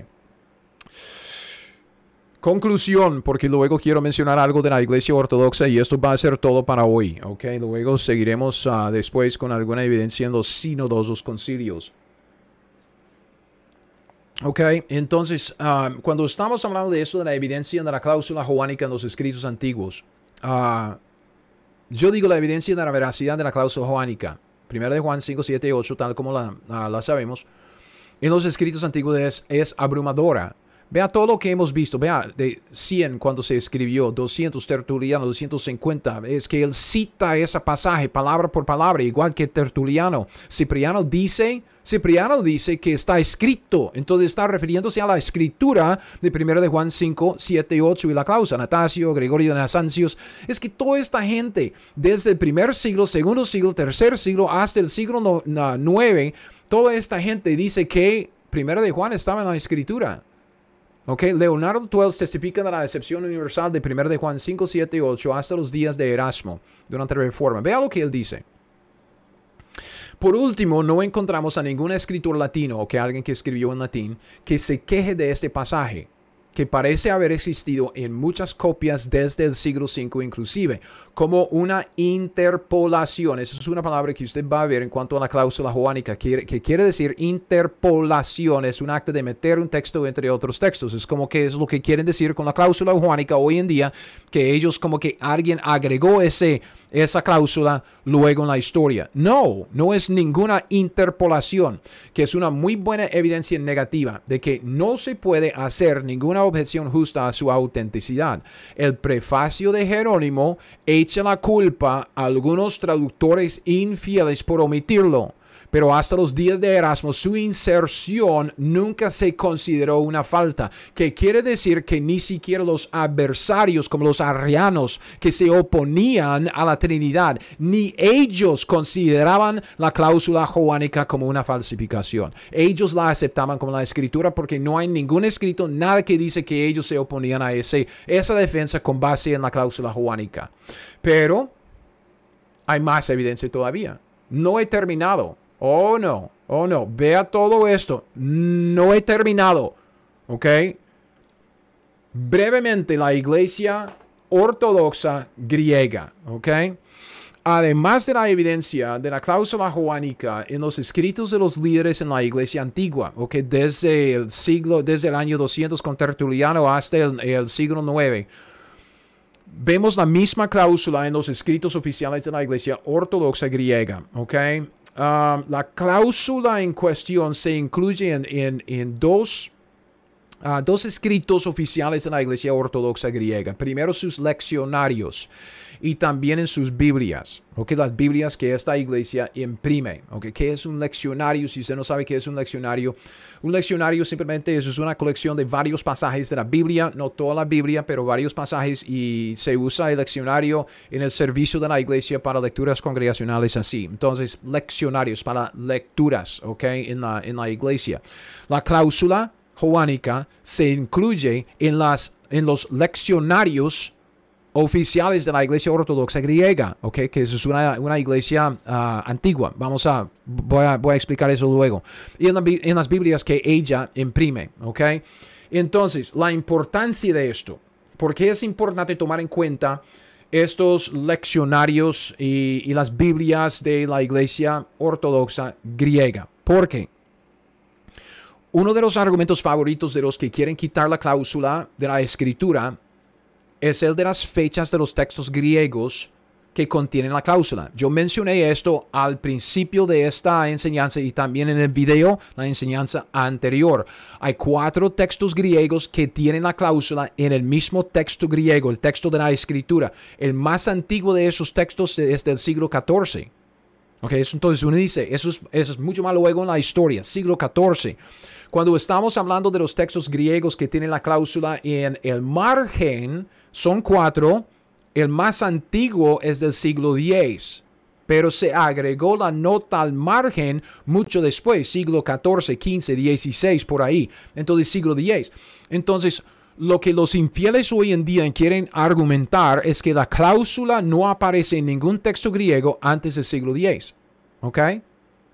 Conclusión, porque luego quiero mencionar algo de la iglesia ortodoxa y esto va a ser todo para hoy. Ok, luego seguiremos ah, después con alguna evidencia en los sínodos, los concilios. Ok, entonces, ah, cuando estamos hablando de esto, de la evidencia de la cláusula joánica en los escritos antiguos, uh, yo digo la evidencia de la veracidad de la cláusula joánica. Primero de Juan 5, 7 y 8, tal como la, la sabemos, en los escritos antiguos es, es abrumadora. Vea todo lo que hemos visto. Vea, de 100 cuando se escribió, 200 Tertuliano, 250. Es que él cita ese pasaje palabra por palabra, igual que Tertuliano. Cipriano dice, Cipriano dice que está escrito. Entonces está refiriéndose a la escritura de 1 de Juan 5, 7 y 8 y la causa. Natasio, Gregorio de Nasancios. Es que toda esta gente, desde el primer siglo, segundo siglo, tercer siglo, hasta el siglo 9, toda esta gente dice que 1 de Juan estaba en la escritura. Okay, Leonardo Twells testifica de la excepción universal de 1 de Juan 5, 7 y 8 hasta los días de Erasmo durante la Reforma. Vea lo que él dice. Por último, no encontramos a ningún escritor latino o que alguien que escribió en latín que se queje de este pasaje que parece haber existido en muchas copias desde el siglo V inclusive, como una interpolación. Esa es una palabra que usted va a ver en cuanto a la cláusula joánica, que, quiere decir interpolación, es un acto de meter un texto entre otros textos. Es como que es lo que quieren decir con la cláusula joánica hoy en día, que ellos como que alguien agregó ese esa cláusula luego en la historia. No, no es ninguna interpolación, que es una muy buena evidencia negativa de que no se puede hacer ninguna objeción justa a su autenticidad. El prefacio de Jerónimo echa la culpa a algunos traductores infieles por omitirlo pero hasta los días de Erasmo su inserción nunca se consideró una falta, que quiere decir que ni siquiera los adversarios como los arrianos que se oponían a la Trinidad, ni ellos consideraban la cláusula joánica como una falsificación. Ellos la aceptaban como la escritura porque no hay ningún escrito, nada que dice que ellos se oponían a ese, esa defensa con base en la cláusula joánica. Pero hay más evidencia todavía. No he terminado. Oh, no. Oh, no. Vea todo esto. No he terminado. ¿Ok? Brevemente, la iglesia ortodoxa griega. ¿Ok? Además de la evidencia de la cláusula joánica en los escritos de los líderes en la iglesia antigua, ¿ok? desde el siglo, desde el año 200 con Tertuliano hasta el, siglo 9, vemos la misma cláusula en los escritos oficiales de la iglesia ortodoxa griega, ¿ok? Um, la cláusula en cuestión se incluye en, dos, uh, dos escritos oficiales de la Iglesia Ortodoxa griega. Primero sus leccionarios y también en sus Biblias, okay, las Biblias que esta iglesia imprime. Okay, ¿Qué es un leccionario? Si usted no sabe qué es un leccionario, un leccionario simplemente es una colección de varios pasajes de la Biblia, no toda la Biblia, pero varios pasajes y se usa el leccionario en el servicio de la iglesia para lecturas congregacionales así. Entonces, leccionarios para lecturas, ¿ok? En la, en la iglesia. La cláusula joánica se incluye en, las, en los leccionarios oficiales de la iglesia ortodoxa griega, ¿ok? Que es una, una iglesia ah, antigua. Vamos a voy, a, voy a explicar eso luego. Y en, las Biblias que ella imprime, ¿ok? Entonces, la importancia de esto. ¿Por qué es importante tomar en cuenta estos leccionarios y, y las Biblias de la iglesia ortodoxa griega? Porque uno de los argumentos favoritos de los que quieren quitar la cláusula de la escritura es el de las fechas de los textos griegos que contienen la cláusula. Yo mencioné esto al principio de esta enseñanza y también en el video, la enseñanza anterior. Hay cuatro textos griegos que tienen la cláusula en el mismo texto griego, el texto de la escritura. El más antiguo de esos textos es del siglo XIV. Okay, entonces uno dice, eso es, eso es mucho más luego en la historia, siglo XIV. Cuando estamos hablando de los textos griegos que tienen la cláusula en el margen, son cuatro. El más antiguo es del siglo X, pero se agregó la nota al margen mucho después, siglo XIV, XV, XVI, por ahí. Entonces, siglo X. Entonces, lo que los infieles hoy en día quieren argumentar es que la cláusula no aparece en ningún texto griego antes del siglo X. ¿Ok?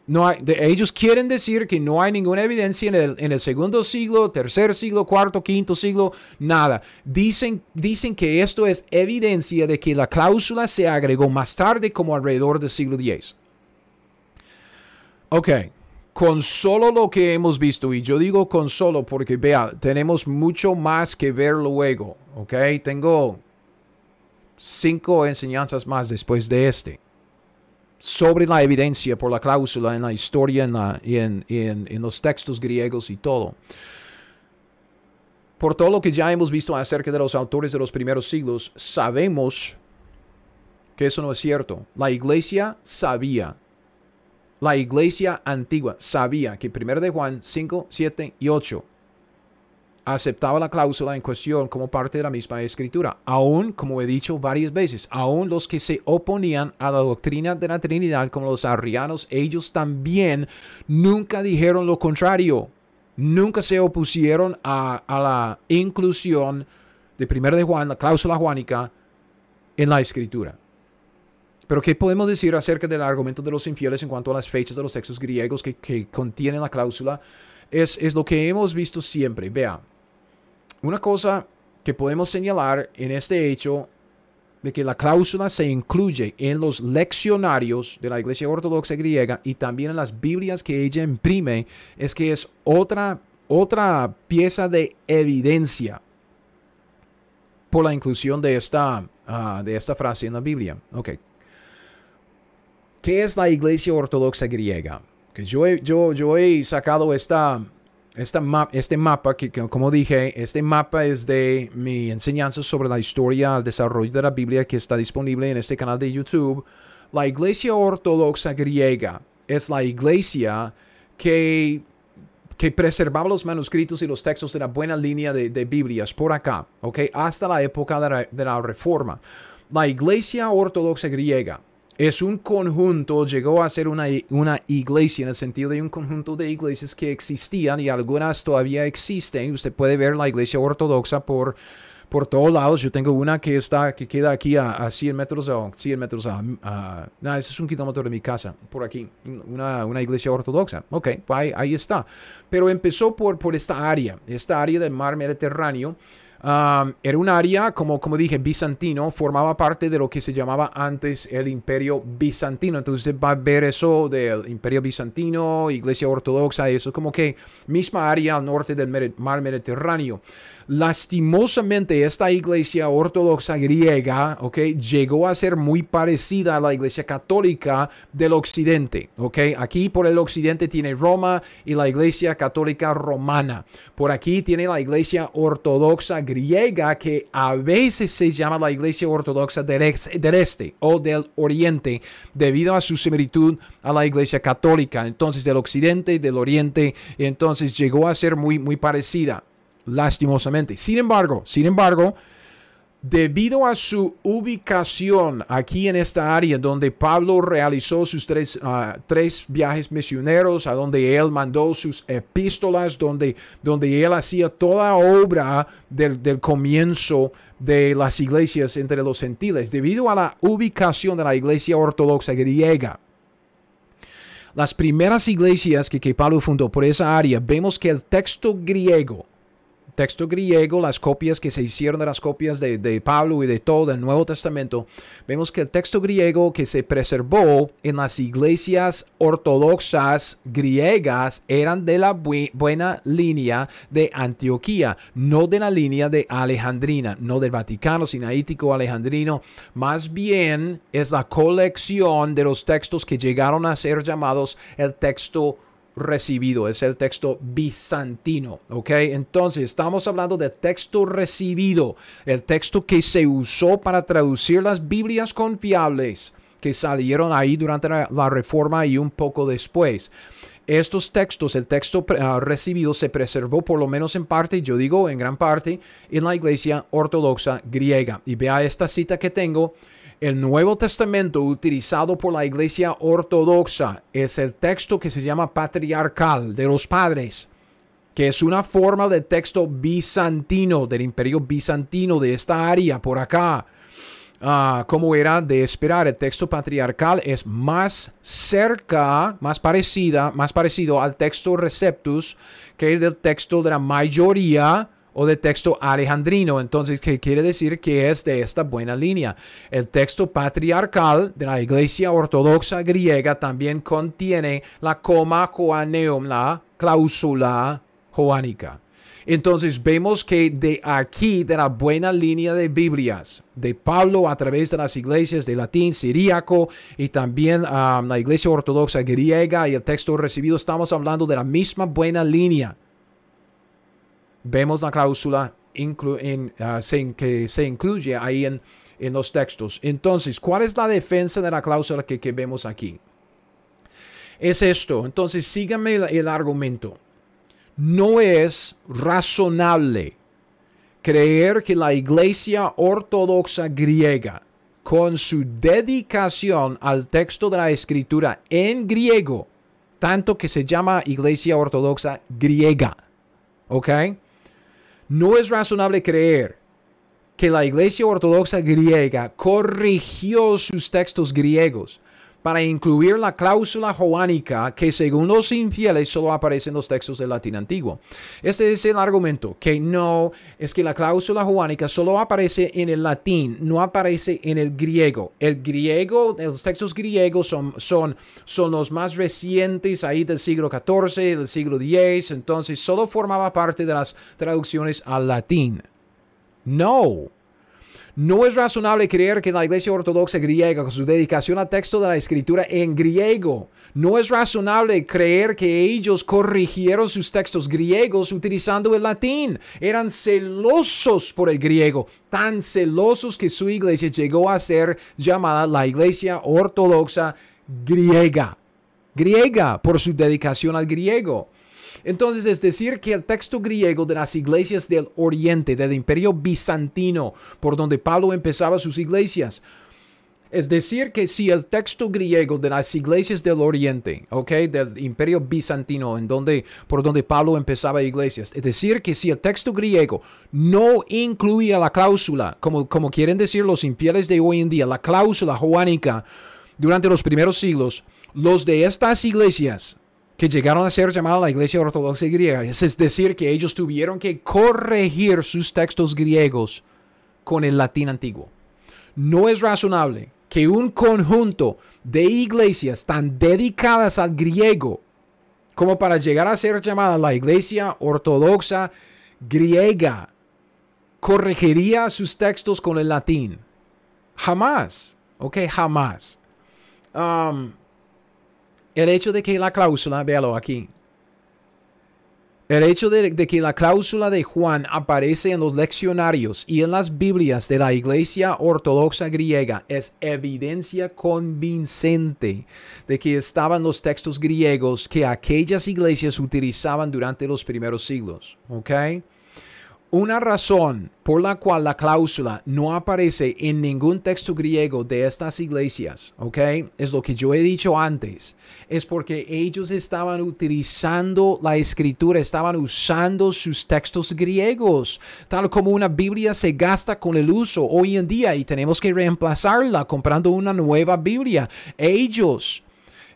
No hay, ellos quieren decir que no hay ninguna evidencia en el, en el, segundo siglo, tercer siglo, cuarto, quinto siglo, nada. Dicen, dicen que esto es evidencia de que la cláusula se agregó más tarde como alrededor del siglo X. Ok, con solo lo que hemos visto, y yo digo con solo porque vea, tenemos mucho más que ver luego, ok, tengo cinco enseñanzas más después de este sobre la evidencia por la cláusula en la historia y en, en los textos griegos y todo. Por todo lo que ya hemos visto acerca de los autores de los primeros siglos, sabemos que eso no es cierto. La iglesia sabía, la iglesia antigua sabía que 1 de Juan 5, 7 y 8 aceptaba la cláusula en cuestión como parte de la misma escritura. Aún, como he dicho varias veces, aún los que se oponían a la doctrina de la Trinidad, como los arrianos, ellos también nunca dijeron lo contrario. Nunca se opusieron a, la inclusión de 1 de Juan, la cláusula juánica, en la escritura. Pero ¿qué podemos decir acerca del argumento de los infieles en cuanto a las fechas de los textos griegos que, que contienen la cláusula? Es, es, lo que hemos visto siempre. Vea, una cosa que podemos señalar en este hecho de que la cláusula se incluye en los leccionarios de la Iglesia Ortodoxa griega y también en las Biblias que ella imprime es que es otra, otra pieza de evidencia por la inclusión de esta, ah, de esta frase en la Biblia. Ok. ¿Qué es la Iglesia Ortodoxa griega? Que yo, yo, yo he sacado esta, este mapa, que, como dije, este mapa es de mi enseñanza sobre la historia, el desarrollo de la Biblia que está disponible en este canal de YouTube. La iglesia ortodoxa griega es la iglesia que, que preservaba los manuscritos y los textos de la buena línea de, de Biblias por acá, ¿ok? Hasta la época de la Reforma. La iglesia ortodoxa griega es un conjunto, llegó a ser una, una, iglesia en el sentido de un conjunto de iglesias que existían y algunas todavía existen. Usted puede ver la iglesia ortodoxa por, por todos lados. Yo tengo una que está, que queda aquí a, 100 metros o 100 metros a, no, ese es un kilómetro de mi casa, por aquí, una, una iglesia ortodoxa. Ok, ahí, ahí, está. Pero empezó por, por esta área, esta área del mar Mediterráneo era un área, como, como dije, bizantino, formaba parte de lo que se llamaba antes el imperio bizantino. Entonces va a ver eso del imperio bizantino, iglesia ortodoxa, eso como que misma área al norte del mar Mediterráneo. Lastimosamente, esta iglesia ortodoxa griega, ¿ok? Llegó a ser muy parecida a la iglesia católica del occidente, ¿ok? Aquí por el occidente tiene Roma y la iglesia católica romana. Por aquí tiene la iglesia ortodoxa griega que a veces se llama la iglesia ortodoxa del, este o del oriente debido a su similitud a la iglesia católica. Entonces del occidente del oriente, entonces llegó a ser muy, muy parecida lastimosamente. Sin embargo, sin embargo, debido a su ubicación aquí en esta área donde Pablo realizó sus tres, ah, tres viajes misioneros, a donde él mandó sus epístolas, donde, donde él hacía toda obra del, del comienzo de las iglesias entre los gentiles, debido a la ubicación de la iglesia ortodoxa griega. Las primeras iglesias que, que Pablo fundó por esa área, vemos que el texto griego texto griego, las copias que se hicieron de las copias de, Pablo y de todo el Nuevo Testamento, vemos que el texto griego que se preservó en las iglesias ortodoxas griegas eran de la buena línea de Antioquía, no de la línea de Alejandrina, no del Vaticano sinaítico alejandrino, más bien es la colección de los textos que llegaron a ser llamados el texto recibido, es el texto bizantino, ¿ok? Entonces estamos hablando de texto recibido, el texto que se usó para traducir las Biblias confiables que salieron ahí durante la, reforma y un poco después. Estos textos, el texto ah, recibido se preservó por lo menos en parte, yo digo en gran parte, en la iglesia ortodoxa griega. Y vea esta cita que tengo el Nuevo Testamento utilizado por la Iglesia Ortodoxa es el texto que se llama patriarcal de los padres, que es una forma de texto bizantino, del imperio bizantino de esta área por acá. Ah, como era de esperar, el texto patriarcal es más cerca, más parecida, más parecido al texto receptus que el del texto de la mayoría o de texto alejandrino. Entonces, ¿qué quiere decir que es de esta buena línea? El texto patriarcal de la iglesia ortodoxa griega también contiene la coma joaneum, la cláusula joánica. Entonces vemos que de aquí, de la buena línea de Biblias, de Pablo a través de las iglesias de latín, siríaco y también um, la iglesia ortodoxa griega y el texto recibido, estamos hablando de la misma buena línea. Vemos la cláusula en, uh, que se incluye ahí en, en, los textos. Entonces, ¿cuál es la defensa de la cláusula que, que vemos aquí? Es esto. Entonces, síganme el argumento no es razonable creer que la iglesia ortodoxa griega, con su dedicación al texto de la escritura en griego, tanto que se llama iglesia ortodoxa griega, ¿ok? No es razonable creer que la iglesia ortodoxa griega corrigió sus textos griegos para incluir la cláusula joánica que según los infieles solo aparece en los textos del latín antiguo. Este es el argumento, que no, es que la cláusula joánica solo aparece en el latín, no aparece en el griego. El griego, los textos griegos son, son, son los más recientes ahí del siglo XIV, del siglo X, entonces solo formaba parte de las traducciones al latín. No, no es razonable creer que la Iglesia Ortodoxa griega, con su dedicación al texto de la Escritura en griego, no es razonable creer que ellos corrigieron sus textos griegos utilizando el latín. Eran celosos por el griego, tan celosos que su iglesia llegó a ser llamada la Iglesia Ortodoxa griega. Griega por su dedicación al griego. Entonces, es decir, que el texto griego de las iglesias del Oriente, del imperio bizantino, por donde Pablo empezaba sus iglesias, es decir, que si el texto griego de las iglesias del Oriente, ¿ok? Del imperio bizantino, en donde, por donde Pablo empezaba iglesias, es decir, que si el texto griego no incluía la cláusula, como, como quieren decir los infieles de hoy en día, la cláusula joánica durante los primeros siglos, los de estas iglesias que llegaron a ser llamadas la Iglesia Ortodoxa griega. Es decir, que ellos tuvieron que corregir sus textos griegos con el latín antiguo. No es razonable que un conjunto de iglesias tan dedicadas al griego como para llegar a ser llamada la Iglesia Ortodoxa griega corregiría sus textos con el latín. Jamás. Ok, jamás. Um, el hecho de que la cláusula, véalo aquí, el hecho de, que la cláusula de Juan aparece en los leccionarios y en las Biblias de la Iglesia Ortodoxa griega es evidencia convincente de que estaban los textos griegos que aquellas iglesias utilizaban durante los primeros siglos. ¿Ok? Una razón por la cual la cláusula no aparece en ningún texto griego de estas iglesias, ¿ok? Es lo que yo he dicho antes. Es porque ellos estaban utilizando la escritura, estaban usando sus textos griegos, tal como una Biblia se gasta con el uso hoy en día y tenemos que reemplazarla comprando una nueva Biblia. Ellos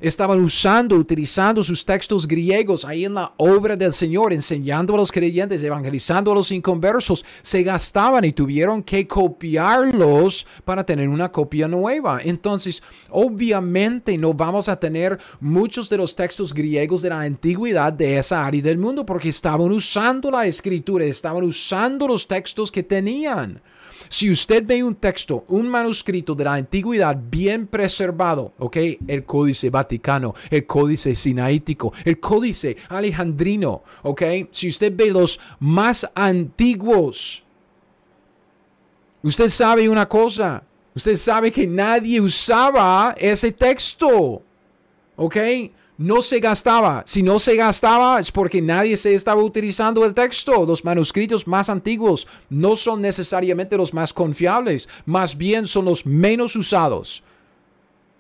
estaban usando, utilizando sus textos griegos ahí en la obra del Señor, enseñando a los creyentes, evangelizando a los inconversos, se gastaban y tuvieron que copiarlos para tener una copia nueva. Entonces, obviamente no vamos a tener muchos de los textos griegos de la antigüedad de esa área del mundo porque estaban usando la escritura, estaban usando los textos que tenían. Si usted ve un texto, un manuscrito de la antigüedad bien preservado, ¿ok? El códice vaticano, el códice sinaítico, el códice alejandrino, ¿ok? Si usted ve los más antiguos, usted sabe una cosa, usted sabe que nadie usaba ese texto, ¿ok? No se gastaba. Si no se gastaba es porque nadie se estaba utilizando el texto. Los manuscritos más antiguos no son necesariamente los más confiables, más bien son los menos usados.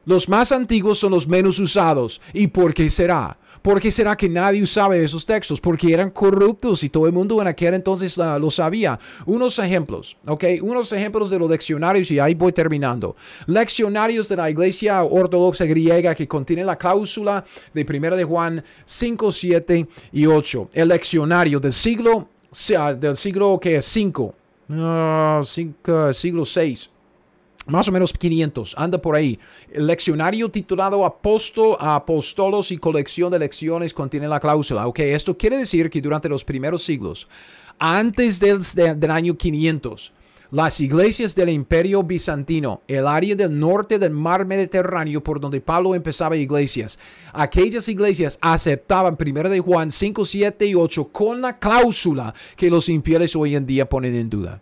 Los más antiguos son los menos usados. ¿Y por qué será? ¿Por qué será que nadie usaba esos textos? Porque eran corruptos y todo el mundo en aquel entonces uh, lo sabía. Unos ejemplos, ¿ok? Unos ejemplos de los leccionarios y ahí voy terminando. Leccionarios de la iglesia ortodoxa griega que contienen la cláusula de 1 de Juan 5, 7 y 8. El leccionario del siglo, del siglo que es 5, uh, siglo 6 más o menos 500, anda por ahí. El leccionario titulado Apóstol, Apóstolos y Colección de Lecciones contiene la cláusula. Ok, esto quiere decir que durante los primeros siglos, antes del, del año 500, las iglesias del imperio bizantino, el área del norte del mar Mediterráneo por donde Pablo empezaba iglesias, aquellas iglesias aceptaban 1 de Juan 5, 7 y 8 con la cláusula que los infieles hoy en día ponen en duda.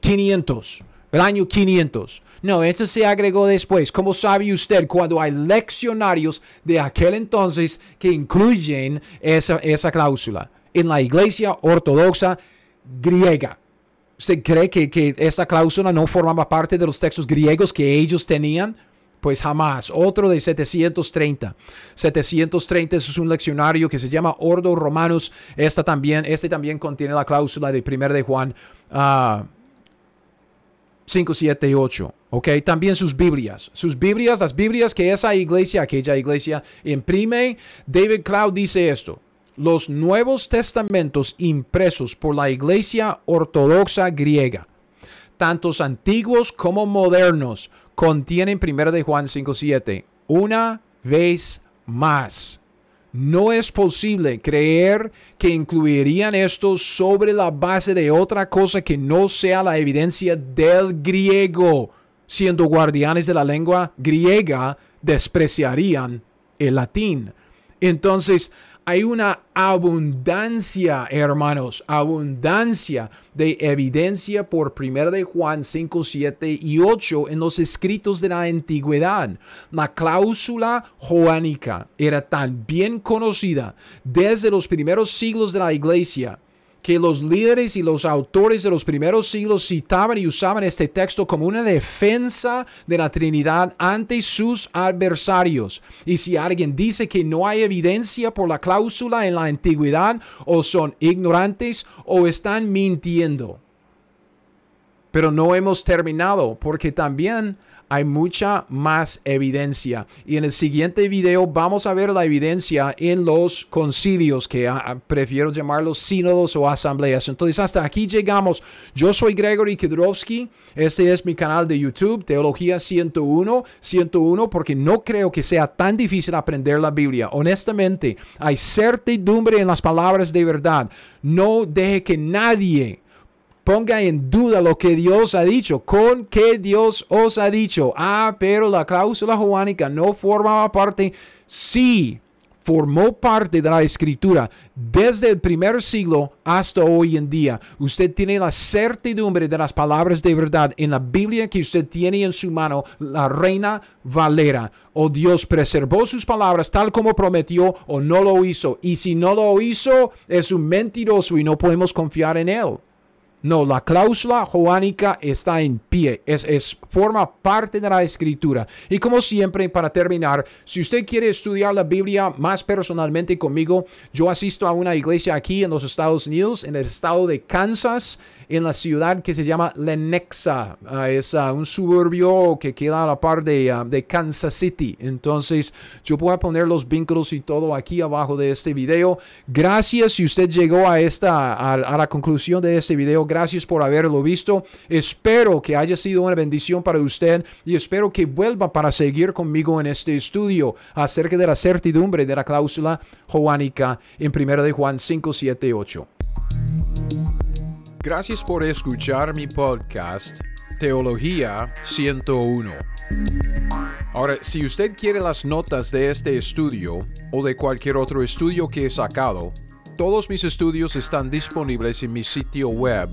500 el año 500. No, esto se agregó después. ¿Cómo sabe usted cuando hay leccionarios de aquel entonces que incluyen esa, esa cláusula? En la iglesia ortodoxa griega. ¿Usted cree que, que esta cláusula no formaba parte de los textos griegos que ellos tenían? Pues jamás. Otro de 730. 730 es un leccionario que se llama Ordo Romanus. Esta también, este también contiene la cláusula de 1 de Juan. Uh, 5, 7 y 8. ¿Ok? También sus Biblias. Sus Biblias, las Biblias que esa iglesia, aquella iglesia imprime. David Cloud dice esto. Los Nuevos Testamentos impresos por la iglesia ortodoxa griega, tantos antiguos como modernos, contienen 1 de Juan 5, 7. Una vez más no es posible creer que incluirían esto sobre la base de otra cosa que no sea la evidencia del griego. Siendo guardianes de la lengua griega, despreciarían el latín. Entonces, hay una abundancia, hermanos, abundancia de evidencia por 1 de Juan 5, 7 y 8 en los escritos de la antigüedad. La cláusula joánica era tan bien conocida desde los primeros siglos de la iglesia que los líderes y los autores de los primeros siglos citaban y usaban este texto como una defensa de la Trinidad ante sus adversarios. Y si alguien dice que no hay evidencia por la cláusula en la antigüedad, o son ignorantes o están mintiendo. Pero no hemos terminado porque también hay mucha más evidencia. Y en el siguiente video vamos a ver la evidencia en los concilios, que ah, ah, prefiero llamarlos sínodos o asambleas. Entonces, hasta aquí llegamos. Yo soy Gregory Kidrowski. Este es mi canal de YouTube, Teología 101. 101 porque no creo que sea tan difícil aprender la Biblia. Honestamente, hay certidumbre en las palabras de verdad. No deje que nadie ponga en duda lo que Dios ha dicho, con que Dios os ha dicho. Ah, pero la cláusula joánica no formaba parte. Sí, formó parte de la escritura desde el primer siglo hasta hoy en día. Usted tiene la certidumbre de las palabras de verdad en la Biblia que usted tiene en su mano, la reina Valera. O Dios preservó sus palabras tal como prometió o no lo hizo. Y si no lo hizo, es un mentiroso y no podemos confiar en él. No, la cláusula joánica está en pie, es, es, forma parte de la escritura. Y como siempre, para terminar, si usted quiere estudiar la Biblia más personalmente conmigo, yo asisto a una iglesia aquí en los Estados Unidos, en el estado de Kansas, en la ciudad que se llama Lenexa. Ah, es ah, un suburbio que queda a la par de, ah, de, Kansas City. Entonces, yo voy a poner los vínculos y todo aquí abajo de este video. Gracias si usted llegó a, esta, a, la conclusión de este video. Gracias por haberlo visto. Espero que haya sido una bendición para usted y espero que vuelva para seguir conmigo en este estudio acerca de la certidumbre de la cláusula joánica en 1 de Juan 5, 7, 8. Gracias por escuchar mi podcast Teología 101. Ahora, si usted quiere las notas de este estudio o de cualquier otro estudio que he sacado, todos mis estudios están disponibles en mi sitio web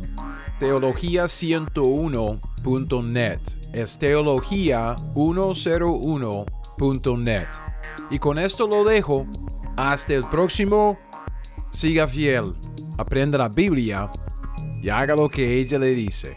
teología101.net. Es teología101.net. Y con esto lo dejo. Hasta el próximo. Siga fiel. Aprenda la Biblia y haga lo que ella le dice.